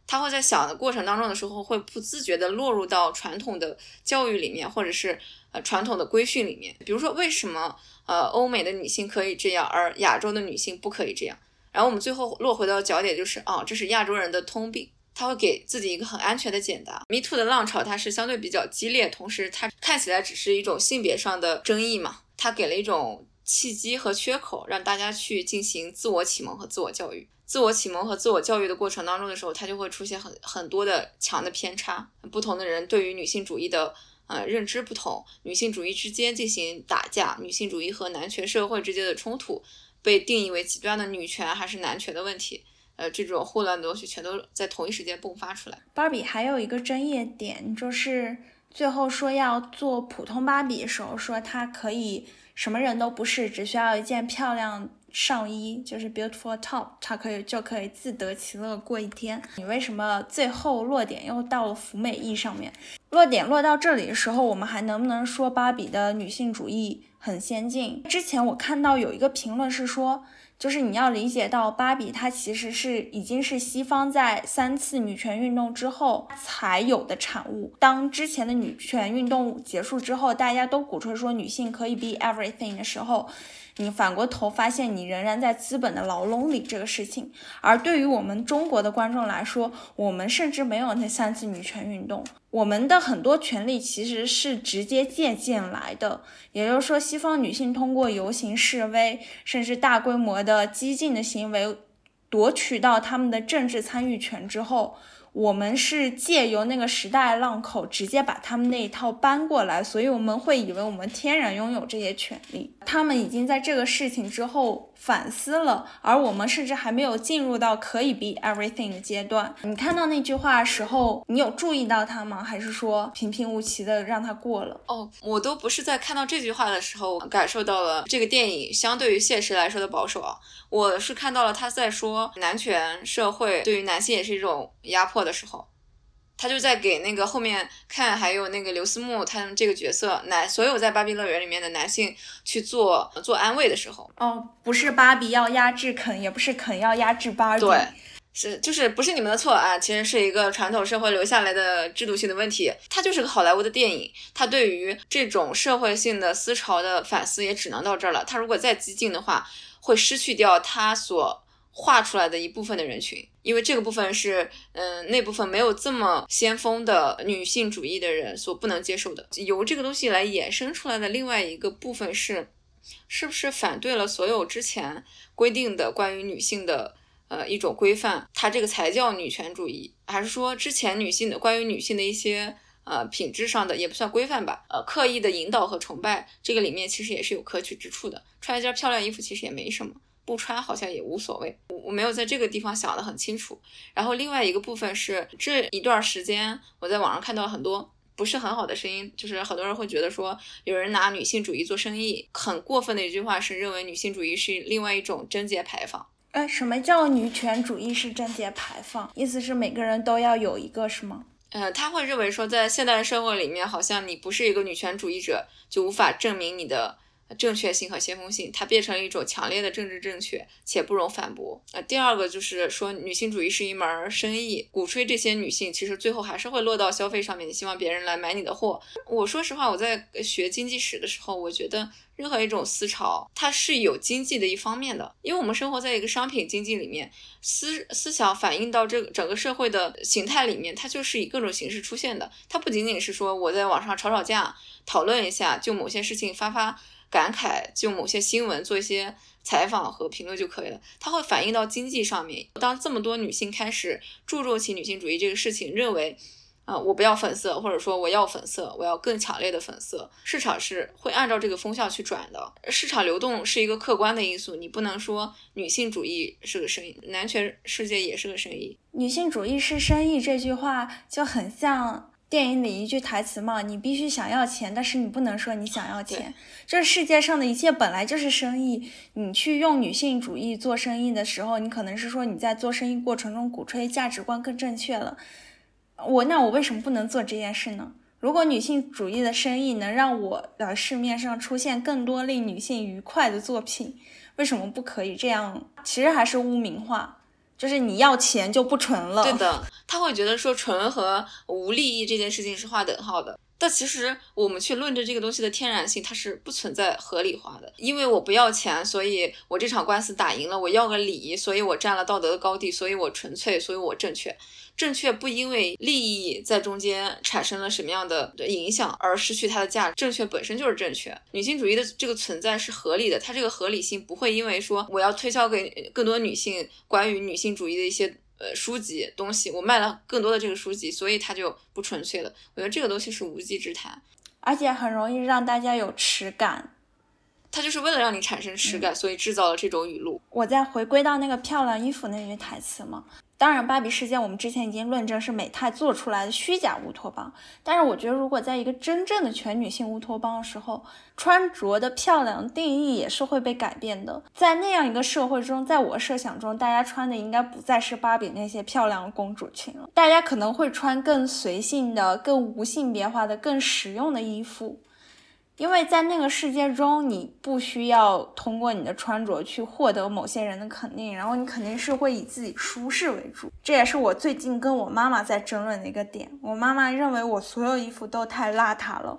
他会在想的过程当中的时候，会不自觉的落入到传统的教育里面，或者是呃传统的规训里面。比如说，为什么呃欧美的女性可以这样，而亚洲的女性不可以这样？然后我们最后落回到脚点，就是啊，这是亚洲人的通病。他会给自己一个很安全的解答。Me Too 的浪潮它是相对比较激烈，同时它看起来只是一种性别上的争议嘛，它给了一种。契机和缺口，让大家去进行自我启蒙和自我教育。自我启蒙和自我教育的过程当中的时候，它就会出现很很多的强的偏差。不同的人对于女性主义的呃认知不同，女性主义之间进行打架，女性主义和男权社会之间的冲突，被定义为极端的女权还是男权的问题。呃，这种混乱的东西全都在同一时间迸发出来。芭比还有一个争议点就是最后说要做普通芭比的时候，说它可以。什么人都不是，只需要一件漂亮上衣，就是 beautiful top，它可以就可以自得其乐过一天。你为什么最后落点又到了服美意上面？落点落到这里的时候，我们还能不能说芭比的女性主义很先进？之前我看到有一个评论是说。就是你要理解到，芭比它其实是已经是西方在三次女权运动之后才有的产物。当之前的女权运动结束之后，大家都鼓吹说女性可以 be everything 的时候。你反过头发现，你仍然在资本的牢笼里这个事情。而对于我们中国的观众来说，我们甚至没有那三次女权运动，我们的很多权利其实是直接借鉴来的。也就是说，西方女性通过游行示威，甚至大规模的激进的行为，夺取到他们的政治参与权之后。我们是借由那个时代浪口，直接把他们那一套搬过来，所以我们会以为我们天然拥有这些权利。他们已经在这个事情之后。反思了，而我们甚至还没有进入到可以 be everything 的阶段。你看到那句话时候，你有注意到它吗？还是说平平无奇的让它过了？哦，我都不是在看到这句话的时候感受到了这个电影相对于现实来说的保守啊，我是看到了他在说男权社会对于男性也是一种压迫的时候。他就在给那个后面看，还有那个刘思慕他们这个角色男，所有在芭比乐园里面的男性去做做安慰的时候，哦，不是芭比要压制肯，也不是肯要压制芭比，对，是就是不是你们的错啊，其实是一个传统社会留下来的制度性的问题。它就是个好莱坞的电影，它对于这种社会性的思潮的反思也只能到这儿了。它如果再激进的话，会失去掉它所。画出来的一部分的人群，因为这个部分是，嗯，那部分没有这么先锋的女性主义的人所不能接受的。由这个东西来衍生出来的另外一个部分是，是不是反对了所有之前规定的关于女性的，呃，一种规范？它这个才叫女权主义，还是说之前女性的关于女性的一些呃品质上的也不算规范吧，呃刻意的引导和崇拜，这个里面其实也是有可取之处的。穿一件漂亮衣服其实也没什么，不穿好像也无所谓。我我没有在这个地方想得很清楚。然后另外一个部分是这一段时间我在网上看到很多不是很好的声音，就是很多人会觉得说有人拿女性主义做生意，很过分的一句话是认为女性主义是另外一种贞洁牌坊。哎，什么叫女权主义是贞洁牌坊？意思是每个人都要有一个，是吗？呃，他会认为说，在现代社会里面，好像你不是一个女权主义者，就无法证明你的正确性和先锋性，它变成了一种强烈的政治正确且不容反驳。呃，第二个就是说，女性主义是一门生意，鼓吹这些女性，其实最后还是会落到消费上面。你希望别人来买你的货。我说实话，我在学经济史的时候，我觉得。任何一种思潮，它是有经济的一方面的，因为我们生活在一个商品经济里面，思思想反映到这个整个社会的形态里面，它就是以各种形式出现的。它不仅仅是说我在网上吵吵架，讨论一下，就某些事情发发感慨，就某些新闻做一些采访和评论就可以了。它会反映到经济上面。当这么多女性开始注重起女性主义这个事情，认为。啊，我不要粉色，或者说我要粉色，我要更强烈的粉色。市场是会按照这个风向去转的，市场流动是一个客观的因素，你不能说女性主义是个生意，男权世界也是个生意。女性主义是生意这句话就很像电影里一句台词嘛，你必须想要钱，但是你不能说你想要钱。这世界上的一切本来就是生意，你去用女性主义做生意的时候，你可能是说你在做生意过程中鼓吹价值观更正确了。我那我为什么不能做这件事呢？如果女性主义的生意能让我的市面上出现更多令女性愉快的作品，为什么不可以这样？其实还是污名化，就是你要钱就不纯了。对的，他会觉得说纯和无利益这件事情是划等号的。但其实我们去论证这个东西的天然性，它是不存在合理化的。因为我不要钱，所以我这场官司打赢了；我要个理，所以我占了道德的高地，所以我纯粹，所以我正确。正确不因为利益在中间产生了什么样的影响而失去它的价值，正确本身就是正确。女性主义的这个存在是合理的，它这个合理性不会因为说我要推销给更多女性关于女性主义的一些呃书籍东西，我卖了更多的这个书籍，所以它就不纯粹了。我觉得这个东西是无稽之谈，而且很容易让大家有耻感。它就是为了让你产生耻感，所以制造了这种语录。我再回归到那个漂亮衣服那句台词嘛。当然，芭比事件我们之前已经论证是美泰做出来的虚假乌托邦。但是我觉得，如果在一个真正的全女性乌托邦的时候，穿着的漂亮定义也是会被改变的。在那样一个社会中，在我设想中，大家穿的应该不再是芭比那些漂亮的公主裙了，大家可能会穿更随性的、更无性别化的、更实用的衣服。因为在那个世界中，你不需要通过你的穿着去获得某些人的肯定，然后你肯定是会以自己舒适为主。这也是我最近跟我妈妈在争论的一个点。我妈妈认为我所有衣服都太邋遢了，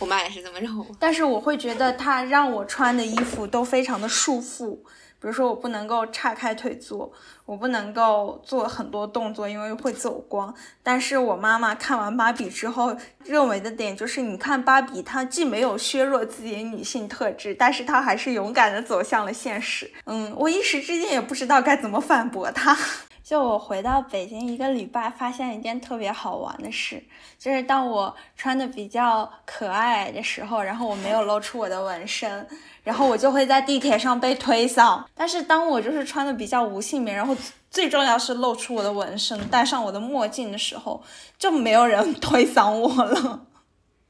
我妈也是这么认为。但是我会觉得她让我穿的衣服都非常的束缚。比如说，我不能够岔开腿坐，我不能够做很多动作，因为会走光。但是我妈妈看完芭比之后认为的点就是，你看芭比，她既没有削弱自己的女性特质，但是她还是勇敢的走向了现实。嗯，我一时之间也不知道该怎么反驳她。就我回到北京一个礼拜，发现一件特别好玩的事，就是当我穿的比较可爱的时候，然后我没有露出我的纹身。然后我就会在地铁上被推搡，但是当我就是穿的比较无性别，然后最重要是露出我的纹身，戴上我的墨镜的时候，就没有人 推搡我了。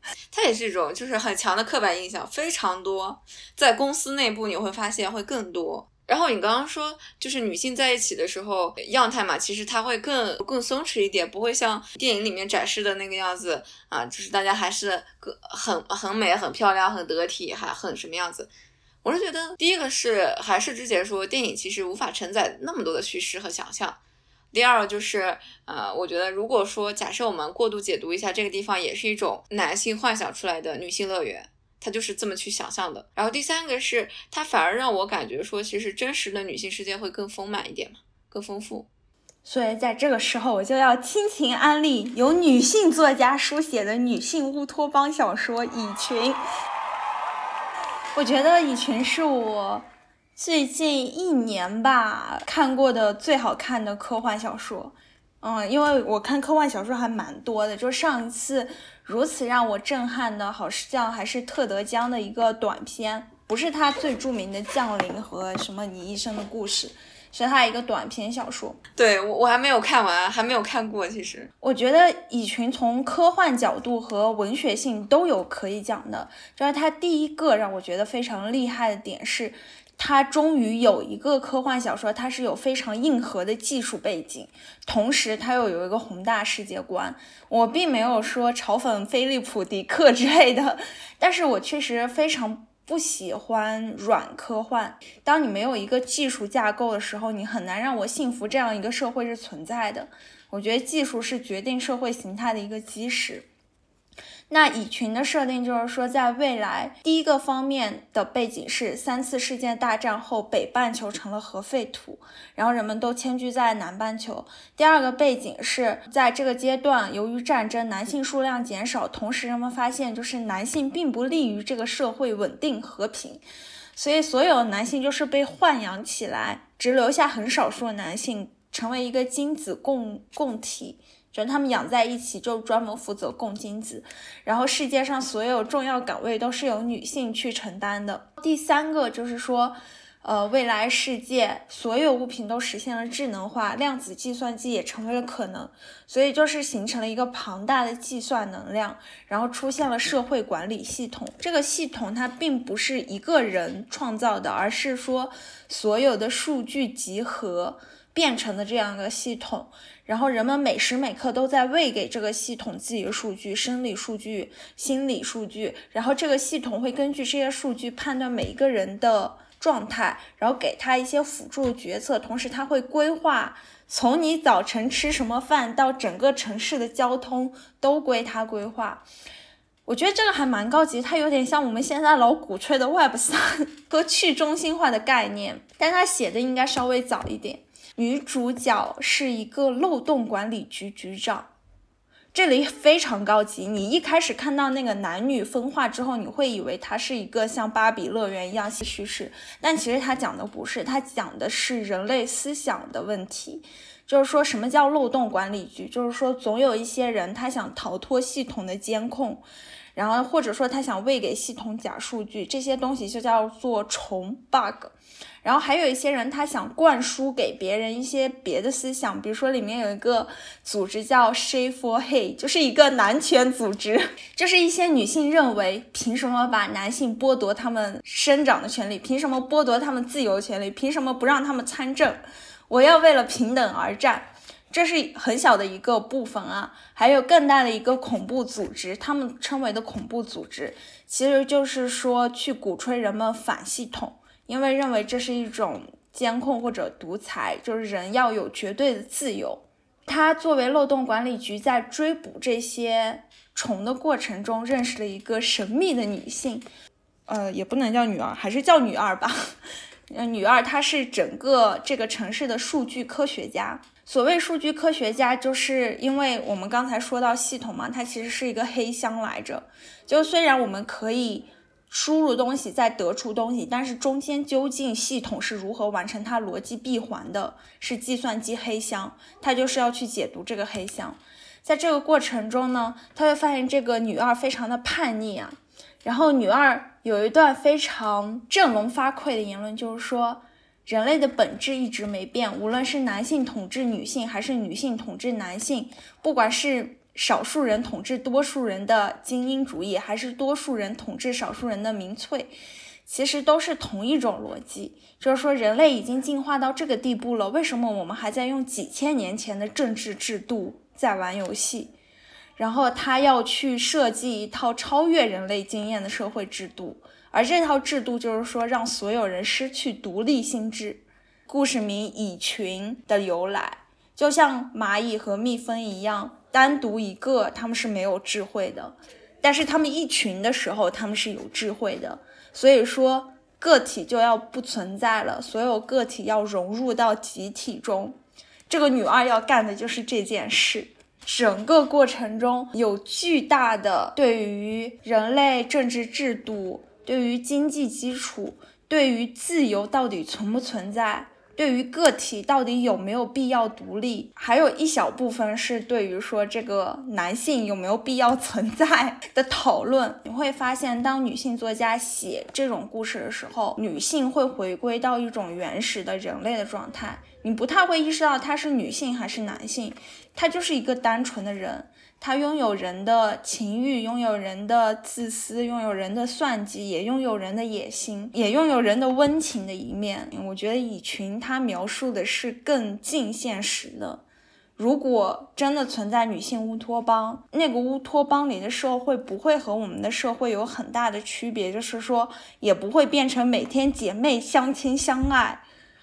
它也是一种就是很强的刻板印象，非常多，在公司内部你会发现会更多。然后你刚刚说就是女性在一起的时候样态嘛，其实它会更更松弛一点，不会像电影里面展示的那个样子啊，就是大家还是很很美、很漂亮、很得体，还很什么样子。我是觉得第一个是还是之前说电影其实无法承载那么多的叙事和想象。第二个就是呃，我觉得如果说假设我们过度解读一下这个地方，也是一种男性幻想出来的女性乐园。他就是这么去想象的，然后第三个是，他反而让我感觉说，其实真实的女性世界会更丰满一点嘛，更丰富。所以在这个时候，我就要亲情安利由女性作家书写的女性乌托邦小说《蚁群》。我觉得《蚁群》是我最近一年吧看过的最好看的科幻小说。嗯，因为我看科幻小说还蛮多的，就上一次如此让我震撼的，好像还是特德·江的一个短片，不是他最著名的《降临》和什么《你一生的故事》。是他一个短篇小说，对我我还没有看完，还没有看过。其实我觉得蚁群从科幻角度和文学性都有可以讲的。就是他第一个让我觉得非常厉害的点是，它终于有一个科幻小说，它是有非常硬核的技术背景，同时它又有一个宏大世界观。我并没有说嘲讽菲利普·迪克之类的，但是我确实非常。不喜欢软科幻。当你没有一个技术架构的时候，你很难让我信服这样一个社会是存在的。我觉得技术是决定社会形态的一个基石。那蚁群的设定就是说，在未来，第一个方面的背景是三次世界大战后，北半球成了核废土，然后人们都迁居在南半球。第二个背景是在这个阶段，由于战争，男性数量减少，同时人们发现，就是男性并不利于这个社会稳定和平，所以所有男性就是被豢养起来，只留下很少数的男性成为一个精子供供体。就他们养在一起，就专门负责供精子，然后世界上所有重要岗位都是由女性去承担的。第三个就是说，呃，未来世界所有物品都实现了智能化，量子计算机也成为了可能，所以就是形成了一个庞大的计算能量，然后出现了社会管理系统。这个系统它并不是一个人创造的，而是说所有的数据集合变成的这样一个系统。然后人们每时每刻都在喂给这个系统自己的数据、生理数据、心理数据，然后这个系统会根据这些数据判断每一个人的状态，然后给他一些辅助决策。同时，他会规划从你早晨吃什么饭到整个城市的交通都归他规划。我觉得这个还蛮高级，它有点像我们现在老鼓吹的 Web 三 和去中心化的概念，但它写的应该稍微早一点。女主角是一个漏洞管理局局长，这里非常高级。你一开始看到那个男女分化之后，你会以为它是一个像芭比乐园一样叙事，但其实它讲的不是，它讲的是人类思想的问题。就是说什么叫漏洞管理局？就是说总有一些人他想逃脱系统的监控，然后或者说他想喂给系统假数据，这些东西就叫做虫 bug。然后还有一些人，他想灌输给别人一些别的思想，比如说里面有一个组织叫 She for He，就是一个男权组织，就是一些女性认为，凭什么把男性剥夺他们生长的权利？凭什么剥夺他们自由权利？凭什么不让他们参政？我要为了平等而战，这是很小的一个部分啊。还有更大的一个恐怖组织，他们称为的恐怖组织，其实就是说去鼓吹人们反系统。因为认为这是一种监控或者独裁，就是人要有绝对的自由。他作为漏洞管理局在追捕这些虫的过程中，认识了一个神秘的女性，呃，也不能叫女儿，还是叫女二吧。嗯，女二她是整个这个城市的数据科学家。所谓数据科学家，就是因为我们刚才说到系统嘛，它其实是一个黑箱来着。就虽然我们可以。输入东西再得出东西，但是中间究竟系统是如何完成它逻辑闭环的？是计算机黑箱，它就是要去解读这个黑箱。在这个过程中呢，他会发现这个女二非常的叛逆啊。然后女二有一段非常振聋发聩的言论，就是说人类的本质一直没变，无论是男性统治女性，还是女性统治男性，不管是。少数人统治多数人的精英主义，还是多数人统治少数人的民粹，其实都是同一种逻辑。就是说，人类已经进化到这个地步了，为什么我们还在用几千年前的政治制度在玩游戏？然后他要去设计一套超越人类经验的社会制度，而这套制度就是说，让所有人失去独立心智。故事名《蚁群》的由来，就像蚂蚁和蜜蜂一样。单独一个，他们是没有智慧的；但是他们一群的时候，他们是有智慧的。所以说，个体就要不存在了，所有个体要融入到集体中。这个女二要干的就是这件事。整个过程中有巨大的对于人类政治制度、对于经济基础、对于自由到底存不存在。对于个体到底有没有必要独立，还有一小部分是对于说这个男性有没有必要 存在的讨论。你会发现，当女性作家写这种故事的时候，女性会回归到一种原始的人类的状态，你不太会意识到她是女性还是男性，她就是一个单纯的人。他拥有人的情欲，拥有人的自私，拥有人的算计，也拥有人的野心，也拥有人的温情的一面。我觉得蚁群它描述的是更近现实的。如果真的存在女性乌托邦，那个乌托邦里的社会不会和我们的社会有很大的区别，就是说也不会变成每天姐妹相亲相爱，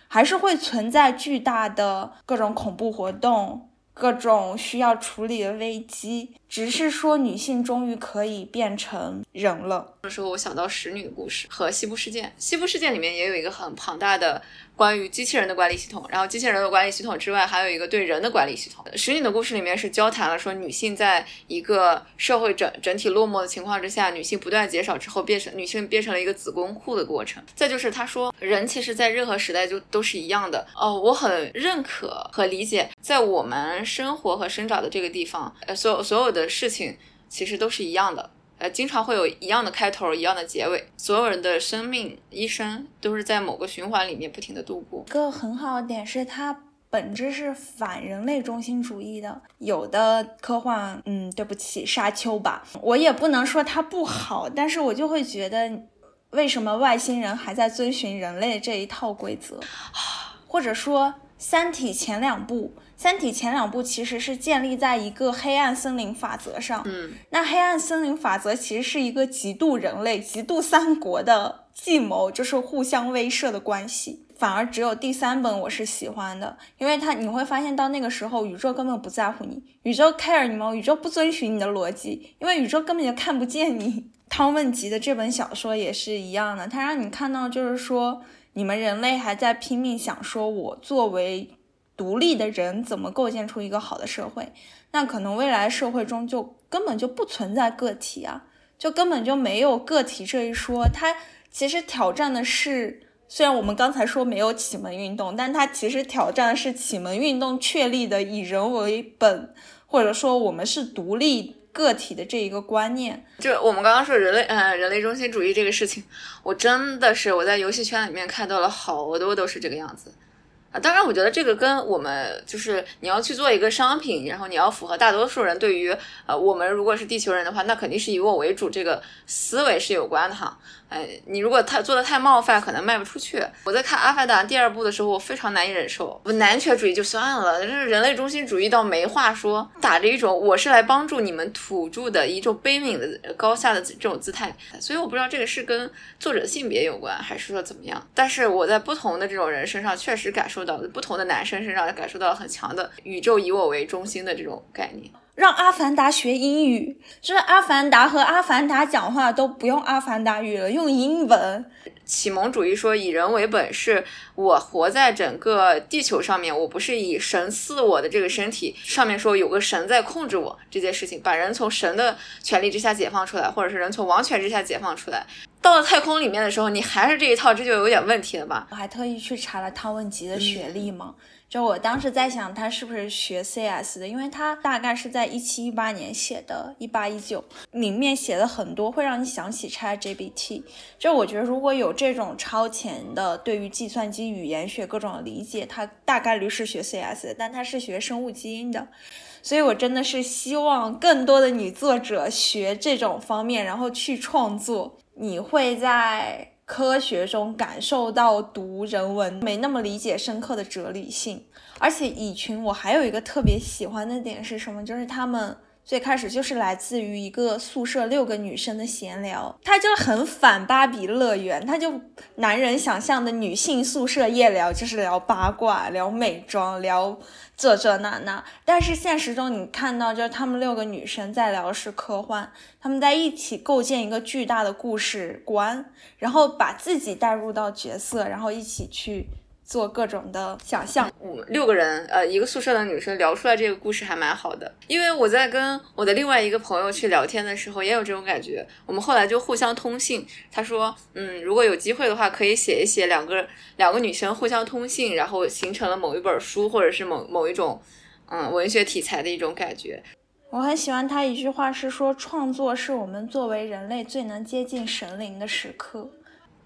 还是会存在巨大的各种恐怖活动。各种需要处理的危机，只是说女性终于可以变成人了。这时候我想到使女的故事和西部事件。西部事件里面也有一个很庞大的关于机器人的管理系统，然后机器人的管理系统之外，还有一个对人的管理系统。使女的故事里面是交谈了说女性在一个社会整整体落寞的情况之下，女性不断减少之后，变成女性变成了一个子宫库的过程。再就是他说人其实在任何时代就都是一样的哦，我很认可和理解，在我们生活和生长的这个地方，呃，所有所有的的事情其实都是一样的。呃，经常会有一样的开头，一样的结尾。所有人的生命一生都是在某个循环里面不停的度过。一个很好的点是，它本质是反人类中心主义的。有的科幻，嗯，对不起，沙丘吧，我也不能说它不好，但是我就会觉得，为什么外星人还在遵循人类这一套规则？或者说，《三体》前两部。《三体》前两部其实是建立在一个黑暗森林法则上，嗯，那黑暗森林法则其实是一个极度人类、极度三国的计谋，就是互相威慑的关系。反而只有第三本我是喜欢的，因为它你会发现到那个时候宇宙根本不在乎你，宇宙 care 你吗？宇宙不遵循你的逻辑，因为宇宙根本就看不见你。汤问吉的这本小说也是一样的，它让你看到就是说你们人类还在拼命想说，我作为。独立的人怎么构建出一个好的社会？那可能未来社会中就根本就不存在个体啊，就根本就没有个体这一说。它其实挑战的是，虽然我们刚才说没有启蒙运动，但它其实挑战的是启蒙运动确立的以人为本，或者说我们是独立个体的这一个观念。就我们刚刚说人类，嗯，人类中心主义这个事情，我真的是我在游戏圈里面看到了好多都是这个样子。啊，当然，我觉得这个跟我们就是你要去做一个商品，然后你要符合大多数人对于呃，我们如果是地球人的话，那肯定是以我为主这个思维是有关的哈。哎，你如果太做的太冒犯，可能卖不出去。我在看《阿凡达》第二部的时候，我非常难以忍受。不男权主义就算了，这是人类中心主义到没话说，打着一种我是来帮助你们土著的一种悲悯的高下的这种姿态。所以我不知道这个是跟作者性别有关，还是说怎么样。但是我在不同的这种人身上确实感受到，不同的男生身上感受到了很强的宇宙以我为中心的这种概念。让阿凡达学英语，就是阿凡达和阿凡达讲话都不用阿凡达语了，用英文。启蒙主义说以人为本，是我活在整个地球上面，我不是以神似我的这个身体上面说有个神在控制我这件事情，把人从神的权力之下解放出来，或者是人从王权之下解放出来。到了太空里面的时候，你还是这一套，这就有点问题了吧？我还特意去查了汤问吉的学历嘛。就我当时在想，他是不是学 CS 的？因为他大概是在一七一八年写的，一八一九里面写的很多，会让你想起 ChatGPT。就我觉得，如果有这种超前的对于计算机语言学各种理解，他大概率是学 CS 的，但他是学生物基因的。所以我真的是希望更多的女作者学这种方面，然后去创作。你会在。科学中感受到读人文没那么理解深刻的哲理性，而且蚁群我还有一个特别喜欢的点是什么？就是他们最开始就是来自于一个宿舍六个女生的闲聊，他就很反芭比乐园，他就男人想象的女性宿舍夜聊就是聊八卦、聊美妆、聊。这这那那，但是现实中你看到，就是他们六个女生在聊是科幻，他们在一起构建一个巨大的故事观，然后把自己带入到角色，然后一起去做各种的想象。我们六个人，呃，一个宿舍的女生聊出来这个故事还蛮好的。因为我在跟我的另外一个朋友去聊天的时候，也有这种感觉。我们后来就互相通信，他说，嗯，如果有机会的话，可以写一写两个两个女生互相通信，然后形成了某一本书，或者是某某一种，嗯，文学题材的一种感觉。我很喜欢他一句话，是说创作是我们作为人类最能接近神灵的时刻。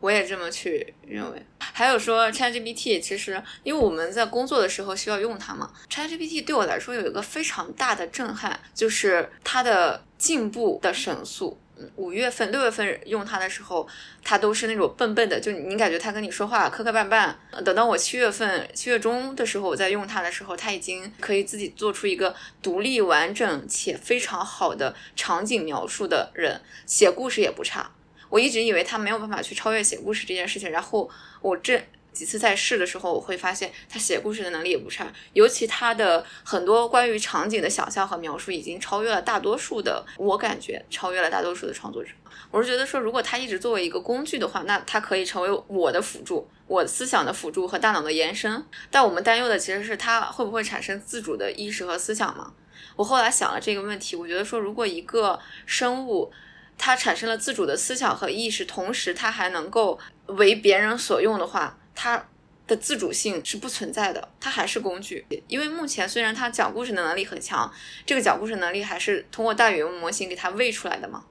我也这么去认为。还有说 ChatGPT，其实因为我们在工作的时候需要用它嘛，ChatGPT 对我来说有一个非常大的震撼，就是它的进步的神速。五月份、六月份用它的时候，它都是那种笨笨的，就你感觉它跟你说话磕磕绊绊。等到我七月份、七月中的时候，我在用它的时候，它已经可以自己做出一个独立完整且非常好的场景描述的人，写故事也不差。我一直以为他没有办法去超越写故事这件事情，然后我这。几次在试的时候，我会发现他写故事的能力也不差，尤其他的很多关于场景的想象和描述，已经超越了大多数的，我感觉超越了大多数的创作者。我是觉得说，如果他一直作为一个工具的话，那他可以成为我的辅助，我思想的辅助和大脑的延伸。但我们担忧的其实是他会不会产生自主的意识和思想嘛？我后来想了这个问题，我觉得说，如果一个生物它产生了自主的思想和意识，同时它还能够为别人所用的话，它的自主性是不存在的，它还是工具。因为目前虽然它讲故事的能力很强，这个讲故事能力还是通过大语言模型给它喂出来的嘛。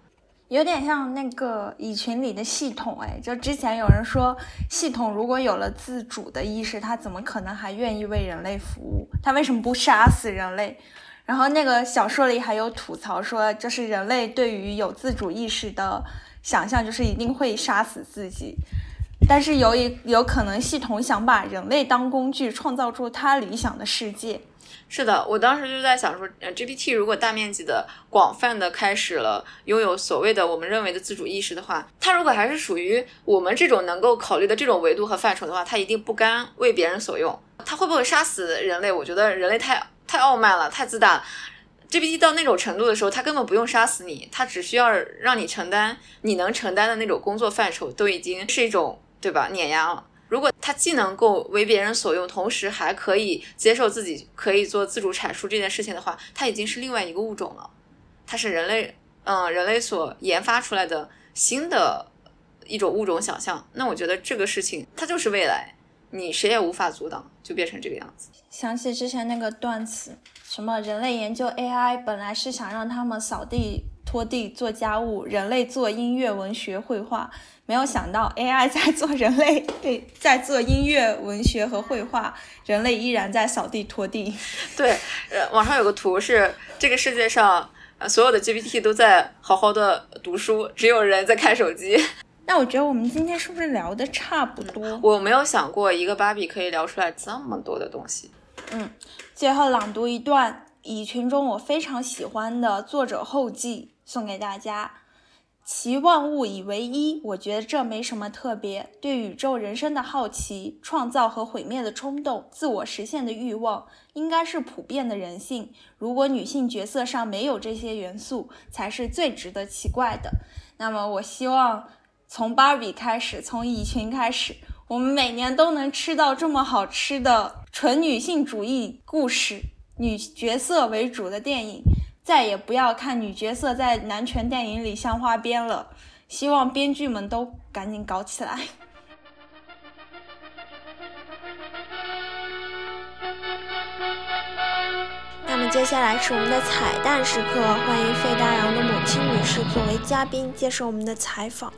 有点像那个蚁群里的系统，哎，就之前有人说，系统如果有了自主的意识，它怎么可能还愿意为人类服务？它为什么不杀死人类？然后那个小说里还有吐槽说，就是人类对于有自主意识的想象，就是一定会杀死自己。但是有一有可能系统想把人类当工具，创造出它理想的世界。是的，我当时就在想说，呃，GPT 如果大面积的、广泛的开始了拥有所谓的我们认为的自主意识的话，它如果还是属于我们这种能够考虑的这种维度和范畴的话，它一定不甘为别人所用。它会不会杀死人类？我觉得人类太太傲慢了，太自大了。GPT 到那种程度的时候，它根本不用杀死你，它只需要让你承担你能承担的那种工作范畴，都已经是一种。对吧？碾压了。如果他既能够为别人所用，同时还可以接受自己可以做自主阐述这件事情的话，他已经是另外一个物种了。它是人类，嗯，人类所研发出来的新的一种物种想象。那我觉得这个事情它就是未来，你谁也无法阻挡，就变成这个样子。想起之前那个段子，什么人类研究 AI 本来是想让他们扫地、拖地、做家务，人类做音乐、文学、绘画。没有想到 AI 在做人类对在做音乐、文学和绘画，人类依然在扫地拖地。对，呃，网上有个图是这个世界上呃所有的 GPT 都在好好的读书，只有人在看手机。那我觉得我们今天是不是聊的差不多？我没有想过一个芭比可以聊出来这么多的东西。嗯，最后朗读一段蚁群中我非常喜欢的作者后记，送给大家。其万物以为一，我觉得这没什么特别。对宇宙人生的好奇、创造和毁灭的冲动、自我实现的欲望，应该是普遍的人性。如果女性角色上没有这些元素，才是最值得奇怪的。那么，我希望从芭比开始，从蚁群开始，我们每年都能吃到这么好吃的纯女性主义故事、女角色为主的电影。再也不要看女角色在男权电影里像花边了，希望编剧们都赶紧搞起来。那么接下来是我们的彩蛋时刻，欢迎费大洋的母亲女士作为嘉宾接受我们的采访。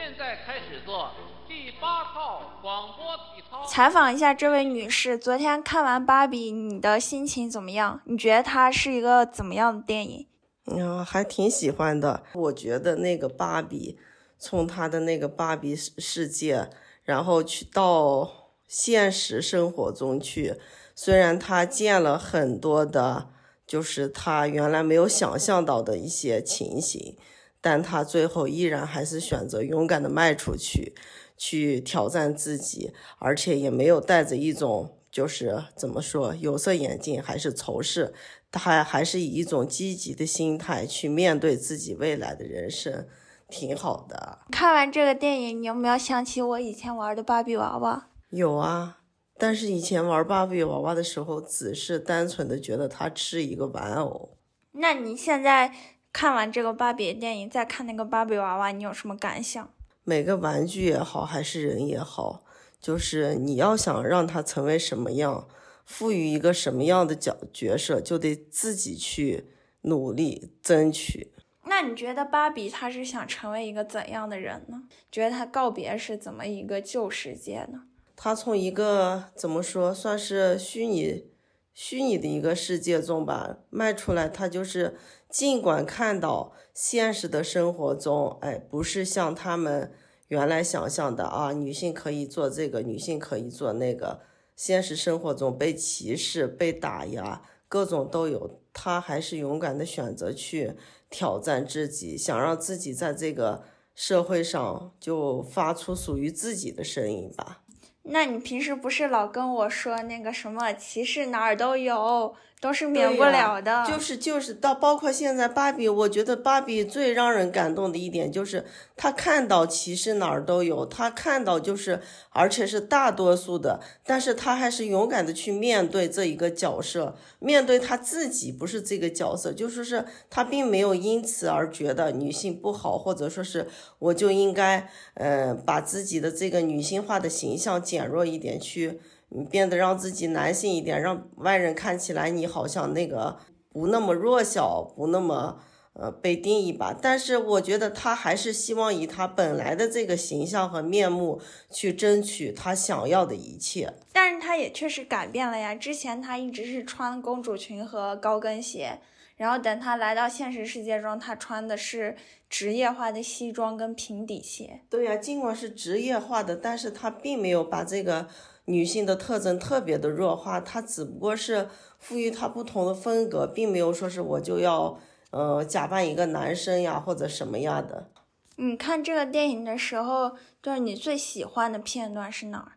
现在开始做第八套广播体操。采访一下这位女士，昨天看完《芭比》，你的心情怎么样？你觉得它是一个怎么样的电影？嗯，还挺喜欢的。我觉得那个芭比，从她的那个芭比世界，然后去到现实生活中去，虽然她见了很多的，就是她原来没有想象到的一些情形，但他最后依然还是选择勇敢的迈出去。去挑战自己，而且也没有带着一种就是怎么说有色眼镜还是仇视，他还还是以一种积极的心态去面对自己未来的人生，挺好的。看完这个电影，你有没有想起我以前玩的芭比娃娃？有啊，但是以前玩芭比娃娃的时候，只是单纯的觉得它是一个玩偶。那你现在看完这个芭比电影，再看那个芭比娃娃，你有什么感想？每个玩具也好，还是人也好，就是你要想让它成为什么样，赋予一个什么样的角角色，就得自己去努力争取。那你觉得芭比她是想成为一个怎样的人呢？觉得她告别是怎么一个旧世界呢？她从一个怎么说，算是虚拟、虚拟的一个世界中吧，迈出来。她就是尽管看到现实的生活中，哎，不是像他们原来想象的啊，女性可以做这个，女性可以做那个，现实生活中被歧视、被打压，各种都有。她还是勇敢的选择去。挑战自己，想让自己在这个社会上就发出属于自己的声音吧。那你平时不是老跟我说那个什么歧视哪儿都有？都是免不了的，就是就是到包括现在芭比，我觉得芭比最让人感动的一点就是她看到歧视哪儿都有，她看到就是而且是大多数的，但是她还是勇敢的去面对这一个角色，面对她自己不是这个角色，就说是她并没有因此而觉得女性不好，或者说是我就应该呃把自己的这个女性化的形象减弱一点去。你变得让自己男性一点，让外人看起来你好像那个不那么弱小，不那么呃被定义吧。但是我觉得他还是希望以他本来的这个形象和面目去争取他想要的一切。但是他也确实改变了呀，之前他一直是穿公主裙和高跟鞋，然后等他来到现实世界中，他穿的是职业化的西装跟平底鞋。对呀，尽管是职业化的，但是他并没有把这个。女性的特征特别的弱化，她只不过是赋予她不同的风格，并没有说是我就要呃假扮一个男生呀或者什么样的。你看这个电影的时候，就是你最喜欢的片段是哪儿？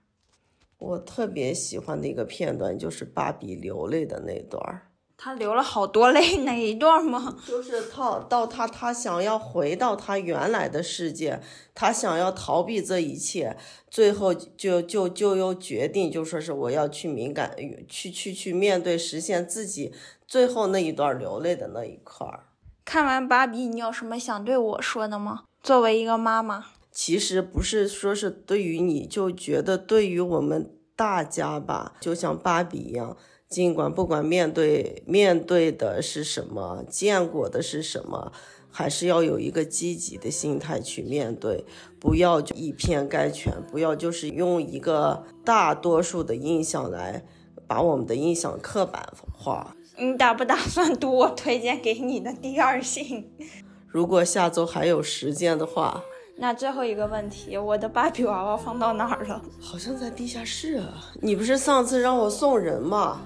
我特别喜欢的一个片段就是芭比流泪的那段儿。他流了好多泪，哪一段吗？就是他到他他想要回到他原来的世界，他想要逃避这一切，最后就就就又决定，就说是我要去敏感，去去去面对，实现自己最后那一段流泪的那一块儿。看完芭比，你有什么想对我说的吗？作为一个妈妈，其实不是说是对于你，就觉得对于我们大家吧，就像芭比一样。尽管不管面对面对的是什么，见过的是什么，还是要有一个积极的心态去面对，不要以偏概全，不要就是用一个大多数的印象来把我们的印象刻板化。你打不打算读我推荐给你的第二信？如果下周还有时间的话。那最后一个问题，我的芭比娃娃放到哪儿了？好像在地下室啊。你不是上次让我送人吗？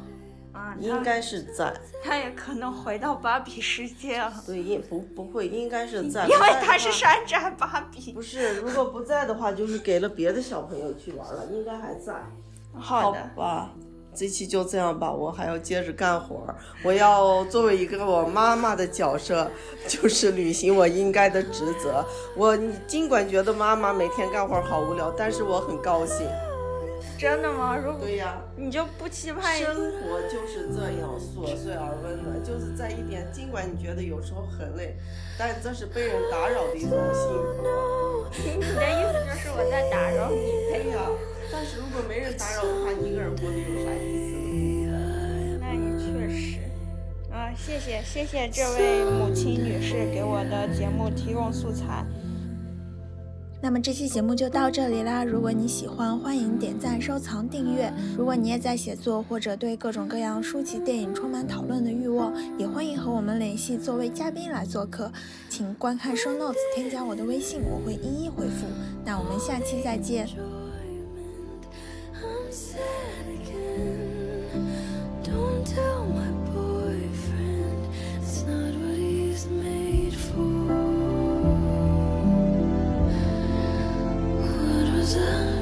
应该是在，他也可能回到芭比世界了。对，应不不会，应该是在，因为他是山寨芭比。不是，如果不在的话，就是给了别的小朋友去玩了，应该还在。好的吧，这期就这样吧，我还要接着干活儿，我要作为一个我妈妈的角色，就是履行我应该的职责。我尽管觉得妈妈每天干活好无聊，但是我很高兴。真的吗？如果对呀，你就不期盼生活就是这样琐碎而温暖，就是在一点，尽管你觉得有时候很累，但这是被人打扰的一种幸福。你的意思就是我在打扰你？对呀，但是如果没人打扰的话，你一个人过得有啥意思？那也确实。啊，谢谢谢谢这位母亲女士给我的节目提供素材。那么这期节目就到这里啦！如果你喜欢，欢迎点赞、收藏、订阅。如果你也在写作或者对各种各样书籍、电影充满讨论的欲望，也欢迎和我们联系，作为嘉宾来做客。请观看 show notes，添加我的微信，我会一一回复。那我们下期再见。closer